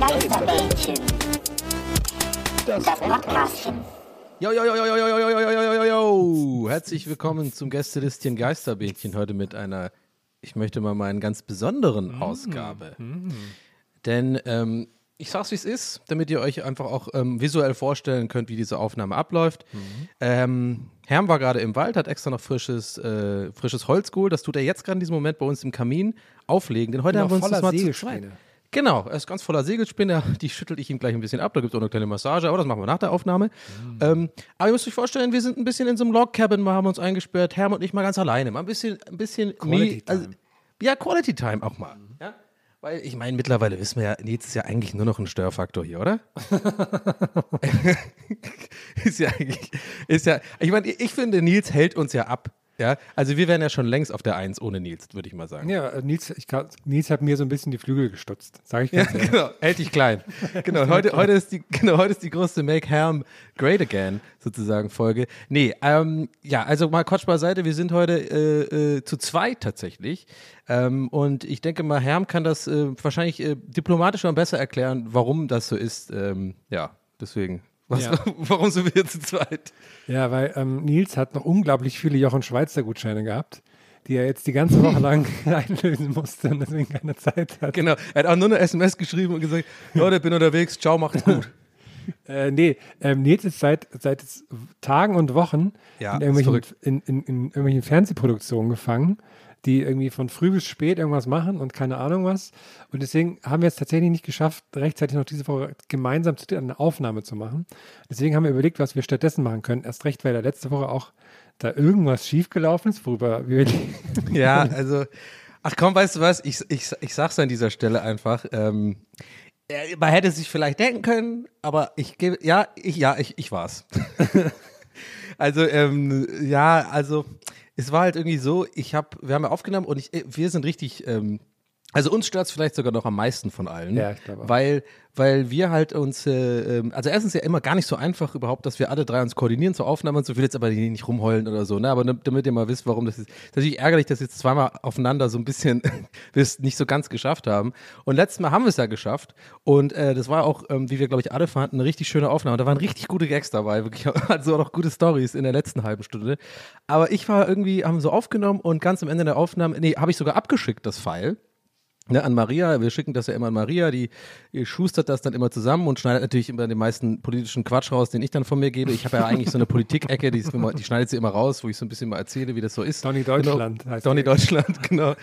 Geisterbällchen. Das Podcastchen. Jo, jo, jo, jo, jo, jo, jo, jo, jo, jo, jo. Herzlich willkommen zum Gästelistchen Geisterbähnchen. Heute mit einer, ich möchte mal meinen ganz besonderen Ausgabe. Denn ähm, ich sag's wie es ist, damit ihr euch einfach auch ähm, visuell vorstellen könnt, wie diese Aufnahme abläuft. Ähm, Herm war gerade im Wald, hat extra noch frisches, äh, frisches Holz geholt. Das tut er jetzt gerade in diesem Moment bei uns im Kamin auflegen. Denn heute haben wir uns das mal zu zweit. Genau, er ist ganz voller Segelspinne. Die schüttel ich ihm gleich ein bisschen ab. Da gibt es auch eine kleine Massage, aber das machen wir nach der Aufnahme. Mhm. Ähm, aber ihr müsst euch vorstellen, wir sind ein bisschen in so einem Log-Cabin, wir haben uns eingesperrt, Herm und ich mal ganz alleine. Mal ein bisschen, ein bisschen Quality me- also, Time. ja, Quality Time auch mal. Ja? Weil ich meine, mittlerweile wissen wir ja, Nils ist ja eigentlich nur noch ein Störfaktor hier, oder? ist ja eigentlich, ist ja, ich meine, ich finde, Nils hält uns ja ab. Ja, also wir wären ja schon längst auf der Eins ohne Nils, würde ich mal sagen. Ja, äh, Nils, ich, Nils hat mir so ein bisschen die Flügel gestutzt, sage ich Ja, ganz ehrlich. genau. Hält dich klein. Genau. Heute, heute, ist die, genau, heute ist die große Make Ham Great Again sozusagen Folge. Nee, ähm, ja, also mal Quatsch beiseite. Wir sind heute äh, äh, zu zweit tatsächlich. Ähm, und ich denke mal, Herm kann das äh, wahrscheinlich äh, diplomatischer und besser erklären, warum das so ist. Ähm, ja, deswegen. Was, Ja. Warum sind wir zu zweit? Ja, weil ähm, Nils hat noch unglaublich viele Jochen Schweizer Gutscheine gehabt, die er jetzt die ganze Woche lang einlösen musste und deswegen keine Zeit hat. Genau. Er hat auch nur eine SMS geschrieben und gesagt: Leute, bin unterwegs, ciao, macht's gut. Äh, nee, ähm, Nils ist seit, seit Tagen und Wochen Ja, in, irgendwelchen, in, in, in irgendwelchen Fernsehproduktionen gefangen, die irgendwie von früh bis spät irgendwas machen und keine Ahnung was. Und deswegen haben wir es tatsächlich nicht geschafft, rechtzeitig noch diese Woche gemeinsam eine Aufnahme zu machen. Deswegen haben wir überlegt, was wir stattdessen machen können. Erst recht, weil da letzte Woche auch da irgendwas schiefgelaufen ist, worüber wir Ja, also, ach komm, weißt du was? Ich, ich, ich sag's an dieser Stelle einfach. Ähm, äh, man hätte sich vielleicht denken können, aber ich gebe, ja, ich, ja, ich, ich war's. also, ähm, ja, also, es war halt irgendwie so, ich hab, wir haben ja aufgenommen und ich, äh, wir sind richtig, ähm, also uns stört's vielleicht sogar noch am meisten von allen. Ja, ich glaube auch. Weil, weil wir halt uns, äh, ähm, also erstens ja immer gar nicht so einfach überhaupt, dass wir alle drei uns koordinieren zur Aufnahme und so, ich will jetzt aber nicht rumheulen oder so, ne? Aber damit ihr mal wisst, warum das ist. Das ist natürlich ärgerlich, dass wir jetzt zweimal aufeinander so ein bisschen wir es nicht so ganz geschafft haben. Und letztes Mal haben wir es ja geschafft. Und äh, das war auch, ähm, wie wir, glaube ich, alle fanden, eine richtig schöne Aufnahme. Da waren richtig gute Gags dabei, wirklich, also auch noch gute Stories in der letzten halben Stunde. Aber ich war irgendwie, haben so aufgenommen und ganz am Ende der Aufnahme, nee, habe ich sogar abgeschickt, das File. Ne, an Maria, wir schicken das ja immer an Maria, die, schustert das dann immer zusammen und schneidet natürlich immer den meisten politischen Quatsch raus, den ich dann von mir gebe. Ich habe ja eigentlich so eine Politik-Ecke, die, die schneidet sie immer raus, wo ich so ein bisschen mal erzähle, wie das so ist. Donny Deutschland genau. heißt Donny. Deutschland, genau.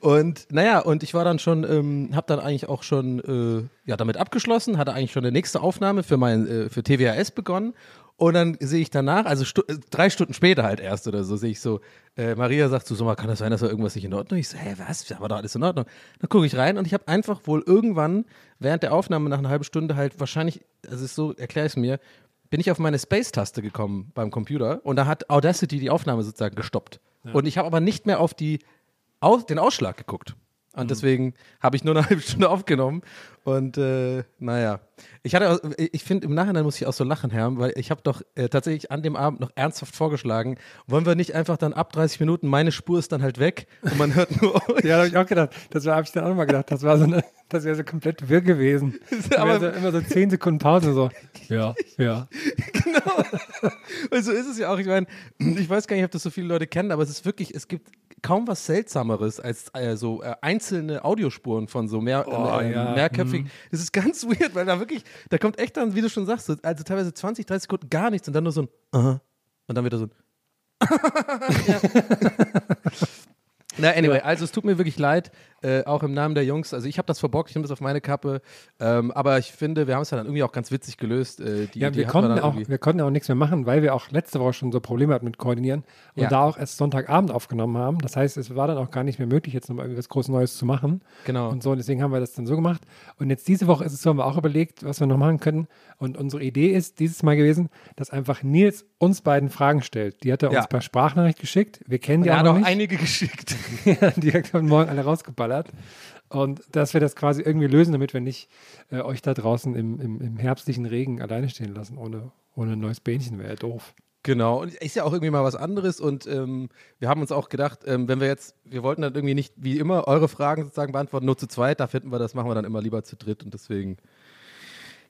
Und naja, und ich war dann schon, ähm, habe dann eigentlich auch schon äh, ja, damit abgeschlossen, hatte eigentlich schon eine nächste Aufnahme für mein, äh, für TWAS begonnen. Und dann sehe ich danach, also stu äh, drei Stunden später halt erst oder so, sehe ich so, äh, Maria sagt so, so mal, kann das sein, dass da irgendwas nicht in Ordnung ist? Ich so, hä, was? Da war doch alles in Ordnung. Dann gucke ich rein und ich habe einfach wohl irgendwann während der Aufnahme nach einer halben Stunde halt wahrscheinlich, also es ist so, erkläre ich es mir, bin ich auf meine Space-Taste gekommen beim Computer und da hat Audacity die Aufnahme sozusagen gestoppt. Und ich habe aber nicht mehr auf die, aus, den Ausschlag geguckt. Und deswegen habe ich nur eine halbe Stunde aufgenommen. Und äh, naja, ich hatte, auch- ich finde im Nachhinein muss ich auch so lachen, Herr, weil ich habe doch äh, tatsächlich an dem Abend noch ernsthaft vorgeschlagen, wollen wir nicht einfach dann ab 30 Minuten, meine Spur ist dann halt weg und man hört nur. Ja, habe ich auch gedacht. Das habe ich dann auch mal gedacht. Das war so eine, das wäre so komplett wirr gewesen. Aber- so, immer so zehn Sekunden Pause so. Ja, ja. Und so ist es ja auch. Ich meine, ich weiß gar nicht, ob das so viele Leute kennen, aber es ist wirklich, es gibt kaum was Seltsameres als äh, so äh, einzelne Audiospuren von so mehr, Oh, äh, ja, mehrköpfigen. Das ist ganz weird, weil da wirklich, da kommt echt dann, wie du schon sagst, so, also teilweise 20, 30 Sekunden gar nichts und dann nur so ein Aha. und dann wieder so ein Ja. Na, anyway, also es tut mir wirklich leid, äh, auch im Namen der Jungs. Also ich habe das verbockt, ich nehme das auf meine Kappe. Ähm, aber ich finde, wir haben es ja dann irgendwie auch ganz witzig gelöst. Äh, die Ja, wir konnten, dann auch, wir konnten auch nichts mehr machen, weil wir auch letzte Woche schon so Probleme hatten mit Koordinieren und Ja. da auch erst Sonntagabend aufgenommen haben. Das heißt, es war dann auch gar nicht mehr möglich, jetzt nochmal irgendwas groß Neues zu machen. Genau. Und so, und deswegen haben wir das dann so gemacht. Und jetzt diese Woche ist es so, haben wir auch überlegt, was wir noch machen können. Und unsere Idee ist dieses Mal gewesen, dass einfach Nils uns beiden Fragen stellt. Die hat er Ja. uns per Sprachnachricht geschickt. Wir kennen die er auch hat noch auch einige geschickt. Die haben morgen alle rausgeballert. Und dass wir das quasi irgendwie lösen, damit wir nicht äh, euch da draußen im, im, im herbstlichen Regen alleine stehen lassen, ohne, ohne ein neues Bähnchen, wäre ja doof. Genau, und ist ja auch irgendwie mal was anderes und ähm, wir haben uns auch gedacht, ähm, wenn wir jetzt, wir wollten dann irgendwie nicht wie immer eure Fragen sozusagen beantworten, nur zu zweit, da finden wir, das machen wir dann immer lieber zu dritt und deswegen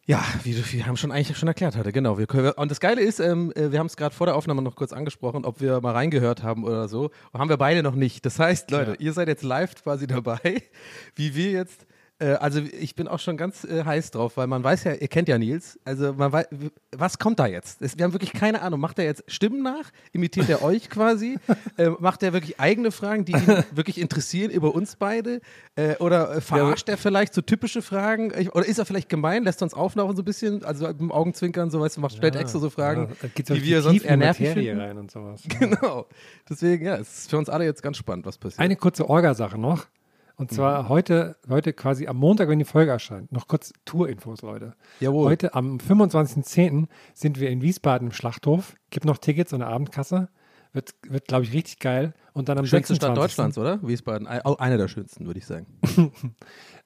Ja, wie du wir haben schon eigentlich schon erklärt hatte, genau. Wir können, und das Geile ist, ähm, äh, wir haben es gerade vor der Aufnahme noch kurz angesprochen, ob wir mal reingehört haben oder so. Haben wir beide noch nicht. Das heißt, Leute, Ja. ihr seid jetzt live quasi dabei, wie wir jetzt. Äh, also ich bin auch schon ganz äh, heiß drauf, weil man weiß ja, ihr kennt ja Nils. Also man weiß, was kommt da jetzt? Es, wir haben wirklich keine Ahnung. Macht er jetzt Stimmen nach? Imitiert er euch quasi? äh, macht er wirklich eigene Fragen, die ihn wirklich interessieren über uns beide? Äh, oder verarscht er vielleicht so typische Fragen? Ich, oder ist er vielleicht gemein? Lässt er uns auflaufen so ein bisschen? Also mit dem Augenzwinkern, so weißt du, macht stellt extra so Fragen, Ja, die wirklich wir sonst eher die nervig finden. rein und sowas. Genau. Deswegen, ja, es ist für uns alle jetzt ganz spannend, was passiert. Eine kurze Orga-Sache noch. Und zwar Mhm. heute, heute quasi am Montag, wenn die Folge erscheint. Noch kurz Tour-Infos, Leute. Jawohl. Heute am 25.10. sind wir in Wiesbaden im Schlachthof. Gibt noch Tickets und eine Abendkasse. Wird, wird glaube ich, richtig geil. Und dann am Schönste 26. Stadt Deutschlands, oder? Wiesbaden. Auch eine der schönsten, würde ich sagen.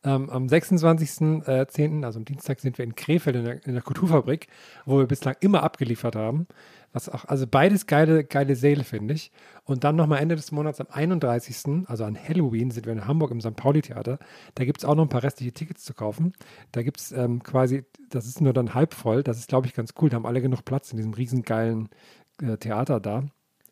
Ähm, am 26.10., also am Dienstag, sind wir in Krefeld in der, in der Kulturfabrik, wo wir bislang immer abgeliefert haben. Was auch, also beides geile, geile Säle, finde ich. Und dann nochmal Ende des Monats am 31., also an Halloween, sind wir in Hamburg im St. Pauli-Theater. Da gibt es auch noch ein paar restliche Tickets zu kaufen. Da gibt es ähm, quasi, das ist nur dann halb voll. Das ist, glaube ich, ganz cool. Da haben alle genug Platz in diesem riesengeilen äh, Theater da.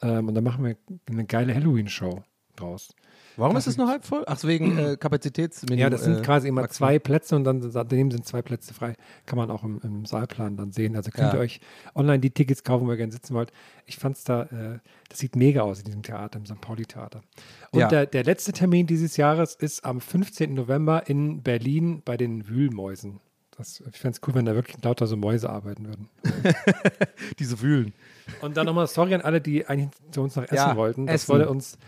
Ähm, und da machen wir eine geile Halloween-Show draus. Warum ist es nur halb voll? Ach, wegen äh, Kapazitätsminimum. Ja, das sind äh, quasi immer Maximum. zwei Plätze und dann daneben sind zwei Plätze frei. Kann man auch im, im Saalplan dann sehen. Also könnt Ja. ihr euch online die Tickets kaufen, wo ihr gerne sitzen wollt. Ich fand es da, äh, das sieht mega aus in diesem Theater, im St. Pauli-Theater. Und Ja. der, der letzte Termin dieses Jahres ist am 15. November in Berlin bei den Wühlmäusen. Das, ich fände es cool, wenn da wirklich lauter so Mäuse arbeiten würden. Diese Wühlen. Und dann nochmal sorry an alle, die eigentlich zu uns noch essen Ja, wollten. Das essen. wurde uns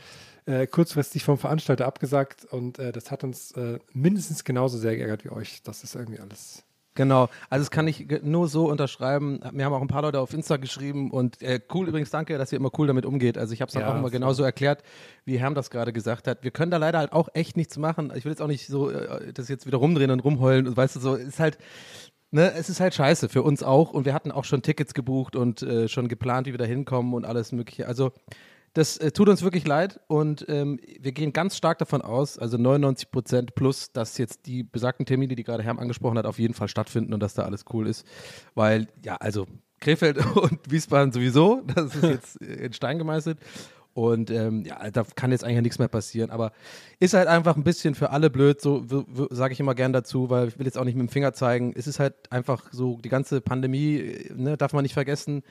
äh, kurzfristig vom Veranstalter abgesagt und äh, das hat uns äh, mindestens genauso sehr geärgert wie euch. Das ist irgendwie alles. Genau, also das kann ich nur so unterschreiben. Mir haben auch ein paar Leute auf Insta geschrieben und äh, cool übrigens, danke, dass ihr immer cool damit umgeht. Also ich habe es dann Ja, auch immer genauso erklärt, wie Herm das gerade gesagt hat. Wir können da leider halt auch echt nichts machen. Ich will jetzt auch nicht so äh, das jetzt wieder rumdrehen und rumheulen und weißt du so, ist halt Ne, es ist halt scheiße für uns auch und wir hatten auch schon Tickets gebucht und äh, schon geplant, wie wir da hinkommen und alles mögliche. Also das äh, tut uns wirklich leid und ähm, wir gehen ganz stark davon aus, also 99 Prozent plus, dass jetzt die besagten Termine, die gerade Herm angesprochen hat, auf jeden Fall stattfinden und dass da alles cool ist. Weil, ja, also Krefeld und Wiesbaden sowieso, das ist jetzt in Stein gemeißelt. Und ähm, ja, da kann jetzt eigentlich nichts mehr passieren. Aber ist halt einfach ein bisschen für alle blöd, so sage ich immer gern dazu, weil ich will jetzt auch nicht mit dem Finger zeigen. Es ist halt einfach so, die ganze Pandemie, äh, ne, darf man nicht vergessen,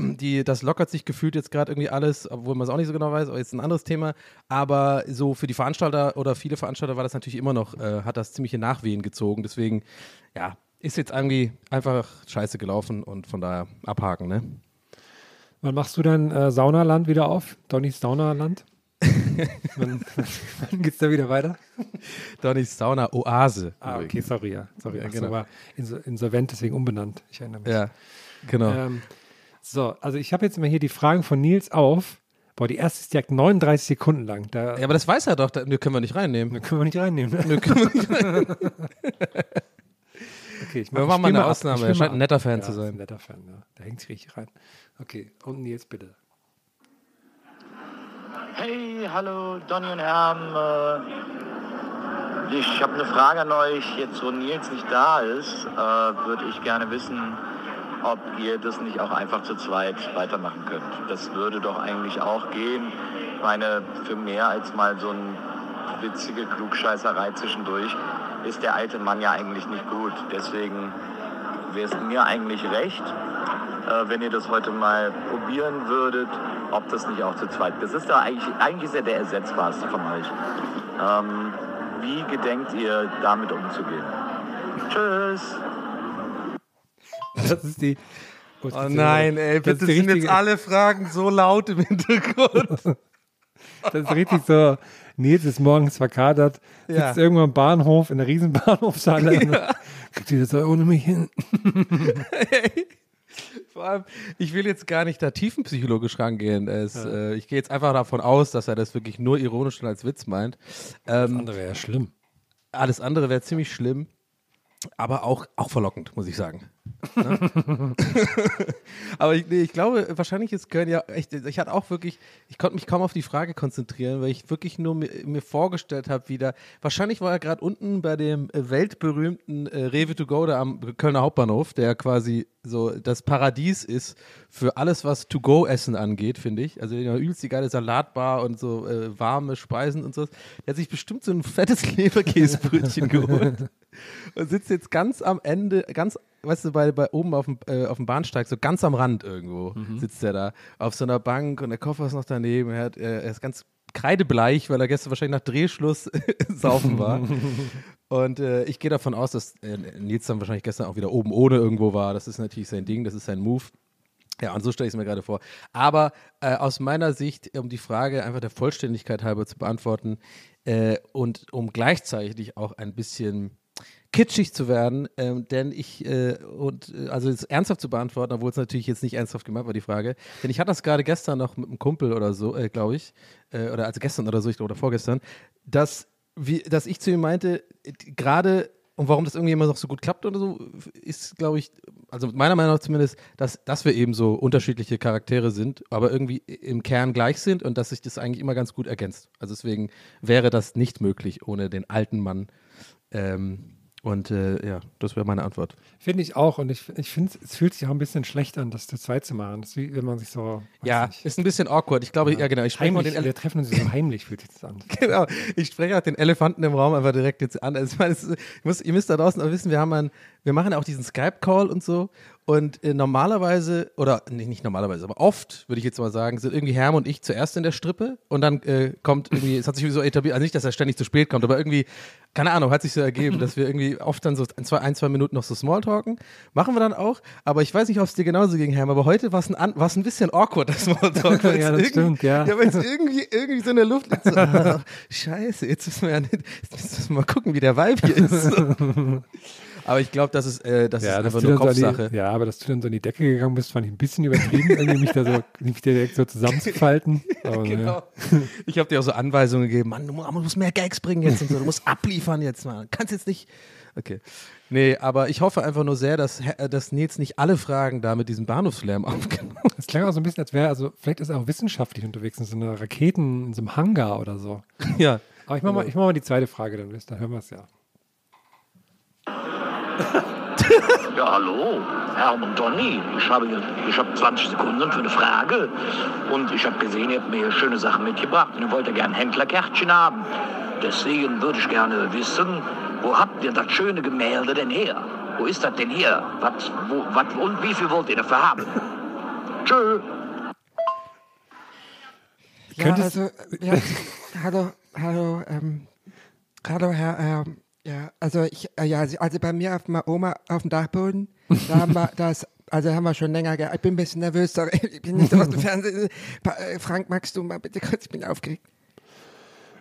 die, das lockert sich gefühlt jetzt gerade irgendwie alles, obwohl man es auch nicht so genau weiß, aber jetzt ein anderes Thema. Aber so für die Veranstalter oder viele Veranstalter war das natürlich immer noch, äh, hat das ziemliche Nachwehen gezogen. Deswegen, ja, ist jetzt irgendwie einfach scheiße gelaufen und von daher abhaken, ne? Wann machst du dein äh, Saunaland wieder auf? Donnys Saunaland? wann wann geht es da wieder weiter? Donny's Sauna Oase. Ah, okay, übrigens. sorry, ja. Sorry, Ja, genau. war inso- insolvent, deswegen umbenannt. Ich erinnere mich. Ja, genau. Ähm, so, also ich habe jetzt mal hier die Fragen von Nils auf. Boah, die erste ist direkt 39 Sekunden lang. Da, ja, aber das weiß er doch, da ne, können wir nicht reinnehmen. da können wir nicht reinnehmen. Ne? Ne, können wir nicht reinnehmen. Okay, ich Wir ich machen mal eine. Ausnahme. Er scheint ein netter. Fan ja, zu ist sein. Ein netter Fan, ja. Der hängt sich richtig rein. Okay, und Nils bitte. Hey, hallo Donny und Herm. Äh, Ich habe eine Frage an euch. Jetzt, wo Nils nicht da ist, äh, würde ich gerne wissen, ob ihr das nicht auch einfach zu zweit weitermachen könnt. Das würde doch eigentlich auch gehen. Ich meine, für mehr als mal so eine witzige Klugscheißerei zwischendurch ist der alte Mann ja eigentlich nicht gut. Deswegen wäre es mir eigentlich recht, äh, wenn ihr das heute mal probieren würdet, ob das nicht auch zu zweit. Das ist ja eigentlich, eigentlich ist ja der ersetzbarste von euch. Ähm, wie gedenkt ihr damit umzugehen? Tschüss! Das ist die. Oh nein, ey, Das ist bitte sind jetzt richtige- alle Fragen so laut im Hintergrund. Das ist richtig so. Nils ist morgens verkadert, sitzt Ja. irgendwo am Bahnhof, in der riesen Bahnhofshalle. und Kriegt ihr das ohne mich hin? Vor allem, ich will jetzt gar nicht da tiefenpsychologisch rangehen. Es, äh, ich gehe jetzt einfach davon aus, dass er das wirklich nur ironisch und als Witz meint. Ähm, andere wäre ja schlimm. alles andere wäre ziemlich schlimm, aber auch, auch verlockend, muss ich sagen. Ne? Aber ich, nee, ich glaube, wahrscheinlich ist Köln ja echt, ich hatte auch wirklich, ich konnte mich kaum auf die Frage konzentrieren, weil ich wirklich nur mir, mir vorgestellt habe, wieder, wahrscheinlich war er gerade unten bei dem äh, weltberühmten äh, Rewe to go da am Kölner Hauptbahnhof, der quasi so das Paradies ist für alles, was To-Go-Essen angeht, finde ich. Also ja, übelst die geile Salatbar und so äh, warme Speisen und so. Der hat sich bestimmt so ein fettes Leberkäsebrötchen geholt und sitzt jetzt ganz am Ende, ganz, weißt du, bei, bei oben auf dem, äh, auf dem Bahnsteig, so ganz am Rand irgendwo sitzt er da auf so einer Bank und der Koffer ist noch daneben. Er, hat, er ist ganz kreidebleich, weil er gestern wahrscheinlich nach Drehschluss saufen war. Und äh, ich gehe davon aus, dass äh, Nils dann wahrscheinlich gestern auch wieder oben ohne irgendwo war. Das ist natürlich sein Ding, das ist sein Move. Ja, und so stelle ich es mir gerade vor. Aber äh, aus meiner Sicht, um die Frage einfach der Vollständigkeit halber zu beantworten äh, und um gleichzeitig auch ein bisschen kitschig zu werden, ähm, denn ich, äh, und äh, also es ernsthaft zu beantworten, obwohl es natürlich jetzt nicht ernsthaft gemacht war, die Frage, denn ich hatte das gerade gestern noch mit einem Kumpel oder so, äh, glaube ich, äh, oder also gestern oder so, ich oder vorgestern, dass, wie, dass ich zu ihm meinte, gerade und warum das irgendwie immer noch so gut klappt oder so, ist, glaube ich, also meiner Meinung nach zumindest, dass, dass wir eben so unterschiedliche Charaktere sind, aber irgendwie im Kern gleich sind und dass sich das eigentlich immer ganz gut ergänzt. Also deswegen wäre das nicht möglich ohne den alten Mann. Ähm, und äh, ja, das wäre meine Antwort. Finde ich auch. Und ich, ich finde, es fühlt sich auch ein bisschen schlecht an, das zu zweit zu machen. Das ist wie wenn man sich so. Ja, nicht, ist ein bisschen awkward. Ich glaube, ja, genau. Ich heimlich, den wir treffen uns so heimlich, fühlt sich das an. genau. Ich spreche auch den Elefanten im Raum einfach direkt jetzt an. Also, ich meine, es ich muss, ihr müsst da draußen auch wissen, wir haben einen, wir machen ja auch diesen Skype-Call und so. Und äh, normalerweise, oder nee, nicht normalerweise, aber oft, würde ich jetzt mal sagen, sind irgendwie Herm und ich zuerst in der Strippe und dann äh, kommt irgendwie, es hat sich irgendwie so etabliert, also nicht, dass er ständig zu spät kommt, aber irgendwie, keine Ahnung, hat sich so ergeben, dass wir irgendwie oft dann so ein, zwei, ein, zwei Minuten noch so Smalltalken. Machen wir dann auch, aber ich weiß nicht, ob es dir genauso ging, Herm, aber heute war es ein, war's ein bisschen awkward, das Smalltalk. Ja, das stimmt, ja. Ja, weil es irgendwie, irgendwie so in der Luft liegt. So, ah, scheiße, jetzt müssen wir ja nicht, jetzt müssen wir mal gucken, wie der Vibe hier ist. So. Aber ich glaube, das ist, äh, das ist dass einfach nur dann Kopfsache. die, ja, aber dass du dann so in die Decke gegangen bist, fand ich ein bisschen übertrieben, irgendwie mich da so, mich direkt so zusammenzufalten. Aber, Genau. Ich habe dir auch so Anweisungen gegeben, Mann, du mu- du musst mehr Gags bringen jetzt und so, du musst abliefern jetzt mal. Kannst jetzt nicht. Okay. Nee, aber ich hoffe einfach nur sehr, dass, dass Nils nicht alle Fragen da mit diesem Bahnhofslärm aufgenommen. Das klang auch so ein bisschen, als wäre, also vielleicht ist er auch wissenschaftlich unterwegs in so einer Raketen, in so einem Hangar oder so. Ja. Aber ich mach mal, ich mach mal die zweite Frage, dann ihr, hören wir es ja. Ja, hallo, Hermann Donny. Ich habe, ich habe 20 Sekunden für eine Frage und ich habe gesehen, ihr habt mir schöne Sachen mitgebracht und ihr wollt ja gerne Händlerkärtchen haben. Deswegen würde ich gerne wissen, wo habt ihr das schöne Gemälde denn her? Wo ist das denn her? Was, wo, was, und wie viel wollt ihr dafür haben? Tschö. Ja, Könntest- also, ja, hallo, hallo, ähm, hallo, Herr, ähm, ja, also ich, äh, ja, also- bei mir auf meiner Oma auf dem Dachboden, da haben wir das, also haben wir schon länger, ge- ich bin ein bisschen nervös, sorry, ich bin nicht aus dem Fernsehen. Äh, Frank, magst du mal bitte kurz, ich bin aufgeregt.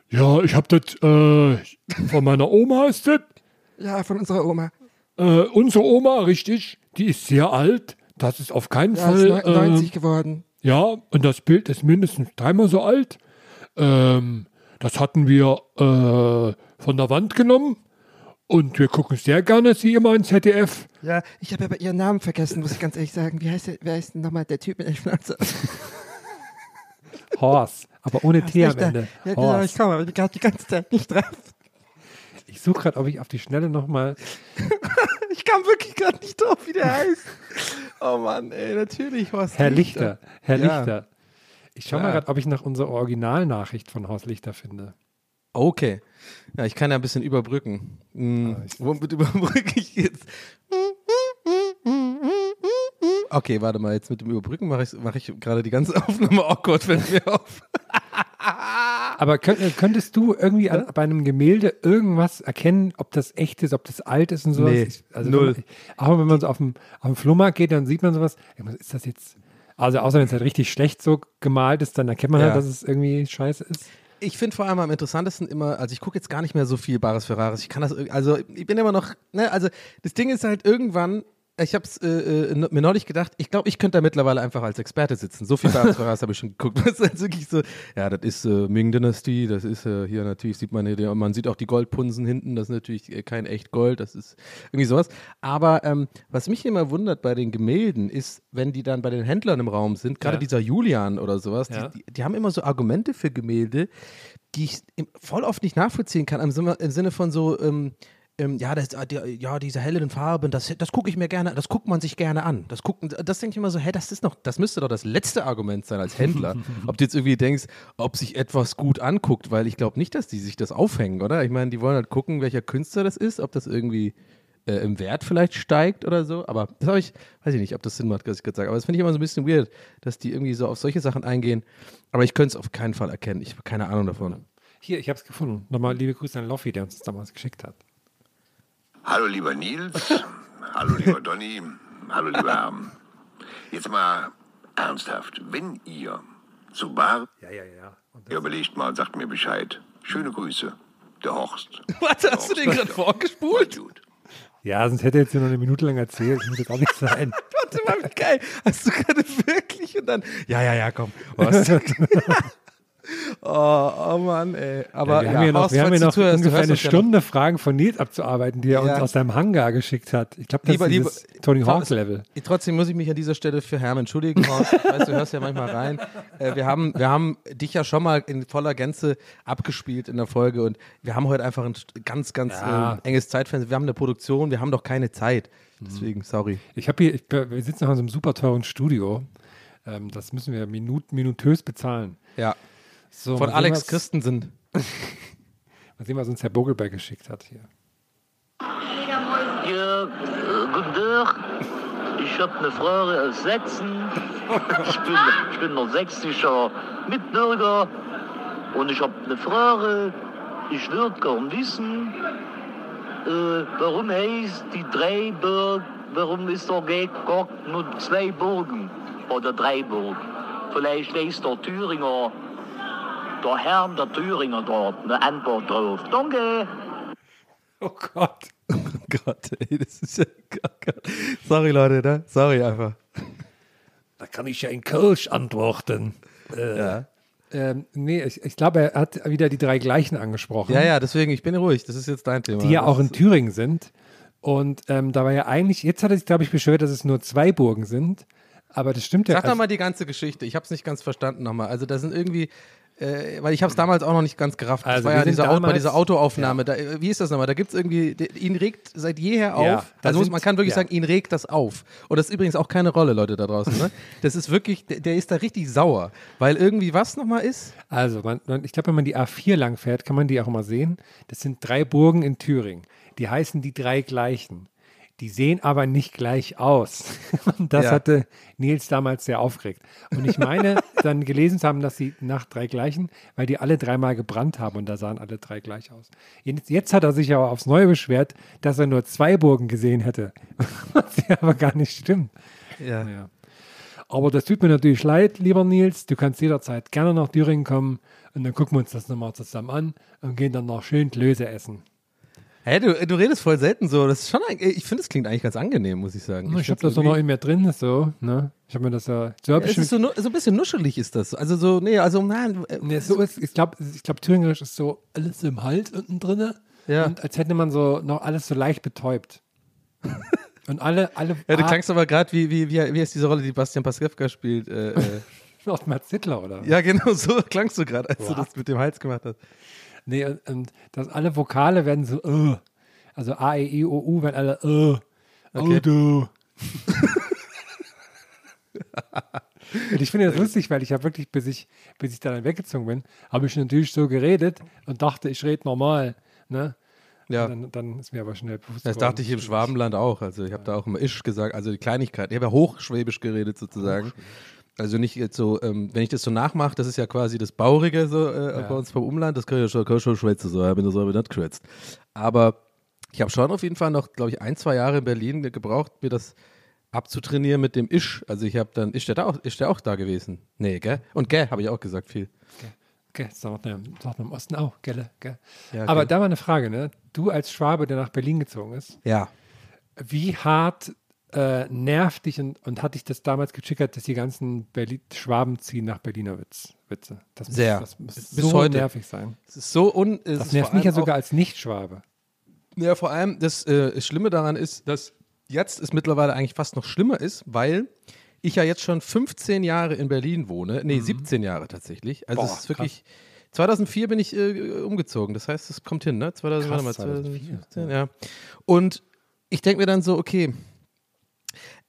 Ja, ich hab das äh, von meiner Oma ist das. Ja, von unserer Oma. Äh, unsere Oma, richtig, die ist sehr alt. Das ist auf keinen Ja, ist Fall. neun- 90 Äh, geworden. ja, und das Bild ist mindestens dreimal so alt. Ähm, das hatten wir äh, von der Wand genommen. Und wir gucken sehr gerne sie immer ins ZDF. Ja, ich habe aber ihren Namen vergessen, muss ich ganz ehrlich sagen. Wie heißt der, wer ist denn nochmal der Typ mit der Schnauze? Horst, aber ohne T am Ende. Ja, genau, ich komme, aber ich bin gerade die ganze Zeit nicht drauf. Ich suche gerade, ob ich auf die Schnelle nochmal. Ich kam wirklich gerade nicht drauf, wie der heißt. Oh Mann, ey, natürlich, Horst Herr Lichter. Herr Ja. Lichter. Ich schaue mal Klar. gerade, ob ich nach unserer Originalnachricht von Horst Lichter finde. Okay. Ja, ich kann ja ein bisschen überbrücken. Hm, Ah, ich- womit überbrücke ich jetzt? Okay, warte mal, jetzt mit dem Überbrücken mache ich, mach ich gerade die ganze Aufnahme awkward, fällt mir auf. Aber könnt, könntest du irgendwie an, bei einem Gemälde irgendwas erkennen, ob das echt ist, ob das alt ist und sowas? Nee, also null. Wenn man, auch wenn man so auf dem, auf dem Flohmarkt geht, dann sieht man sowas. Ist das jetzt. Also, außer wenn es halt richtig schlecht so gemalt ist, dann erkennt man Ja. halt, dass es irgendwie scheiße ist. Ich finde vor allem am interessantesten immer, also ich gucke jetzt gar nicht mehr so viel Bares Ferraris. Ich kann das, also ich bin immer noch, ne, also das Ding ist halt irgendwann, ich habe es äh, äh, mir neulich gedacht, ich glaube, ich könnte da mittlerweile einfach als Experte sitzen. So viel Beamtsverras habe ich schon geguckt. Das ist wirklich so, ja, das ist äh, Ming-Dynastie, das ist äh, hier natürlich, sieht man hier, man sieht auch die Goldpunsen hinten, das ist natürlich äh, kein echt Gold, das ist irgendwie sowas. Aber ähm, was mich immer wundert bei den Gemälden ist, wenn die dann bei den Händlern im Raum sind, gerade Ja. dieser Julian oder sowas, Ja. die, die, die haben immer so Argumente für Gemälde, die ich voll oft nicht nachvollziehen kann, im Sinne, im Sinne von so, ähm, ähm, ja, das, äh, die, ja, diese hellen Farben, das, das gucke ich mir gerne, das guckt man sich gerne an. Das gucken, das denke ich immer so, hä, das ist noch, das müsste doch das letzte Argument sein als Händler. ob du jetzt irgendwie denkst, ob sich etwas gut anguckt, weil ich glaube nicht, dass die sich das aufhängen, oder? Ich meine, die wollen halt gucken, welcher Künstler das ist, ob das irgendwie äh, im Wert vielleicht steigt oder so. Aber das habe ich, weiß ich nicht, ob das Sinn macht, was ich gerade sage. Aber das finde ich immer so ein bisschen weird, dass die irgendwie so auf solche Sachen eingehen. Aber ich könnte es auf keinen Fall erkennen. Ich habe keine Ahnung davon. Hier, ich habe es gefunden. Nochmal liebe Grüße an Loffi, der uns das damals geschickt hat. Hallo lieber Nils, hallo lieber Donny, hallo lieber Herm. Jetzt mal ernsthaft, wenn ihr zu Bar, Ja, ja, ja. Und ihr überlegt mal, sagt mir Bescheid. Schöne Grüße, der Horst. Warte, hast du den gerade vorgespult? Gut. ja, sonst hätte er jetzt hier noch eine Minute lang erzählt. Das muss jetzt auch nicht sein. Warte mal, wie geil. Hast du gerade wirklich und dann, ja, ja, ja, komm. Was? oh, oh Mann, ey. Aber wir haben hier noch, wir haben du noch zuhörst, ungefähr eine ja. Stunde Fragen von Nils abzuarbeiten, die er Ja. uns aus seinem Hangar geschickt hat. Ich glaube, das Lieber, ist lieber, Tony Hawk Horst, Level. Trotzdem muss ich mich an dieser Stelle für Herm entschuldigen. Horst. Ich weiß, du hörst ja manchmal rein. Äh, wir, haben, wir haben dich ja schon mal in voller Gänze abgespielt in der Folge und wir haben heute einfach ein ganz, ganz Ja. äh, enges Zeitfenster. Wir haben eine Produktion, wir haben doch keine Zeit. Mhm. Deswegen, sorry. Ich habe hier, ich, wir sitzen noch in so einem super teuren Studio. Ähm, das müssen wir minut, minutös bezahlen. Ja. So, Von Alex sehen, was- Christensen. Mal sehen, was uns Herr Bogelberg geschickt hat hier. Ja, äh, guten Tag. Ich habe eine Frage aus Sachsen. Ich bin, ich bin noch sächsischer Mitbürger und ich habe eine Frage. Ich würde gern wissen, äh, warum heißt die drei Burg, warum ist da gar gar nur zwei Burgen oder drei Burgen? Vielleicht weiß der Thüringer, der Herr der Thüringer dort eine Antwort drauf. Danke. Oh Gott. Oh Gott, ey, das ist ja. Gott. Sorry, Leute, ne? Sorry einfach. Da kann ich ja in Kölsch antworten. Ja. Ähm, nee, ich, ich glaube, er hat wieder die drei gleichen angesprochen, ja, ja, deswegen, ich bin ruhig. Das ist jetzt dein Thema. die ja auch in Thüringen sind. Und ähm, da war ja eigentlich, jetzt hat er sich, glaube ich, beschwert, dass es nur zwei Burgen sind. Aber das stimmt ja. Sag doch also- mal die ganze Geschichte. Ich habe es nicht ganz verstanden nochmal. Also, da sind irgendwie. Äh, weil ich habe es damals auch noch nicht ganz gerafft. Das Also war wir ja sind diese Au bei dieser Autoaufnahme. Da, äh, wie ist das nochmal? Da gibt es irgendwie, ihn regt seit jeher auf. Ja, also sind- man kann wirklich ja. sagen, ihn regt das auf. Und das ist übrigens auch keine Rolle, Leute da draußen. Ne? Das ist wirklich, der, der ist da richtig sauer. Weil irgendwie was nochmal ist? Also, man, man, ich glaube, wenn man die A4 lang fährt, kann man die auch mal sehen. Das sind drei Burgen in Thüringen. Die heißen die drei gleichen. Die sehen aber nicht gleich aus. Und das Ja. hatte Nils damals sehr aufgeregt. Und ich meine, dann gelesen zu haben, dass sie nach drei gleichen, weil die alle dreimal gebrannt haben und da sahen alle drei gleich aus. Jetzt, jetzt hat er sich aber aufs Neue beschwert, dass er nur zwei Burgen gesehen hätte. Was ja aber gar nicht stimmt. Ja. Ja. Aber das tut mir natürlich leid, lieber Nils. Du kannst jederzeit gerne nach Thüringen kommen und dann gucken wir uns das nochmal zusammen an und gehen dann noch schön Klöße essen. Hä, du, du redest voll selten so. Das ist schon, ein- ich finde, es klingt eigentlich ganz angenehm, muss ich sagen. Ich, habe find's das irgendwie- noch in mir drin, so, ne? Ich habe mir das ja. So ich Es ist so, so ein bisschen nuschelig ist das. Also so, nee, also nein. äh, nee, so ist, ich glaube, ich glaub, Thüringerisch ist so alles im Hals unten drin. Ja. Und als hätte man so noch alles so leicht betäubt. und alle, alle. Ja, du klangst aber gerade wie, wie, wie, wie ist diese Rolle, die Bastian Pastewka spielt. Äh, äh. Mats Hitler, oder? ja, genau, so klangst du gerade, als du das mit dem Hals gemacht hast. Nee, und, und dass alle Vokale werden so, äh. Also A, E, I, O, U werden alle, äh. Okay. Auto. und ich finde das lustig, weil ich habe wirklich, bis ich, bis ich dann weggezogen bin, habe ich natürlich so geredet und dachte, ich rede normal. Ne? Ja, Dann, dann ist mir aber schnell bewusst das dachte ich im Schwabenland auch. Also ich habe da auch immer Isch gesagt, also die Kleinigkeit. Ich habe ja hochschwäbisch geredet sozusagen. Also nicht jetzt so, ähm, wenn ich das so nachmache, das ist ja quasi das Baurige so äh, bei uns vom Umland, das kann ich ja schon, kann ich schon schwätzen, so, ich bin das aber nicht geschwätzt. Aber ich habe schon auf jeden Fall noch, glaube ich, ein, zwei Jahre in Berlin ge- gebraucht, mir das abzutrainieren mit dem Isch. Also ich habe dann, ist der, da auch, ist der auch da gewesen? Nee, gell? Und gell, habe ich auch gesagt viel. Das sagt man, das sagt man im Osten auch, gell? gell? Ja. Aber da war eine Frage, ne? Du als Schwabe, der nach Berlin gezogen ist, Ja. wie hart äh, nervt dich und, und hat dich das damals getriggert, dass die ganzen Berlin Schwaben ziehen nach Berliner Witz, Witze? Das muss, Sehr. Das muss Bis so heute. nervig sein. Es ist so un. es Das nervt mich ja sogar als Nicht-Schwabe. Ja, vor allem das äh, Schlimme daran ist, dass jetzt es mittlerweile eigentlich fast noch schlimmer ist, weil ich ja jetzt schon 15 Jahre in Berlin wohne. Nee, 17 Jahre tatsächlich. Also Mhm. Boah, es ist wirklich. 2004 bin ich äh, umgezogen. Das heißt, es kommt hin, ne? 2000, Krass, mal, 2004, 2015, ja. Und ich denke mir dann so, okay,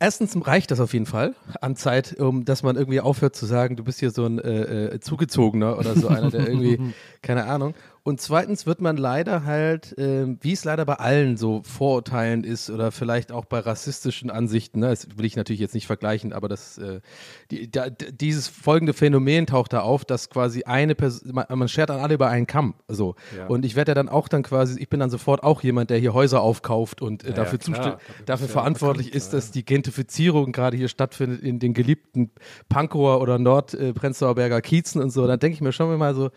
Erstens reicht das auf jeden Fall an Zeit, um dass man irgendwie aufhört zu sagen, du bist hier so ein äh, äh, Zugezogener oder so einer, der irgendwie, keine Ahnung. Und zweitens wird man leider halt, ähm, wie es leider bei allen so Vorurteilen ist oder vielleicht auch bei rassistischen Ansichten, ne, das will ich natürlich jetzt nicht vergleichen, aber das, äh, die, da, dieses folgende Phänomen taucht da auf, dass quasi eine Person, man, man schert dann alle über einen Kamm. So. Ja. Und ich werde ja dann auch dann quasi, ich bin dann sofort auch jemand, der hier Häuser aufkauft und äh, Ja, dafür, klar. Dafür verantwortlich bekannt, ist, dass die Gentrifizierung gerade hier stattfindet in den geliebten Pankower oder Nordprenzlauer Berger Kiezen und so. Dann denke ich mir schon mal so,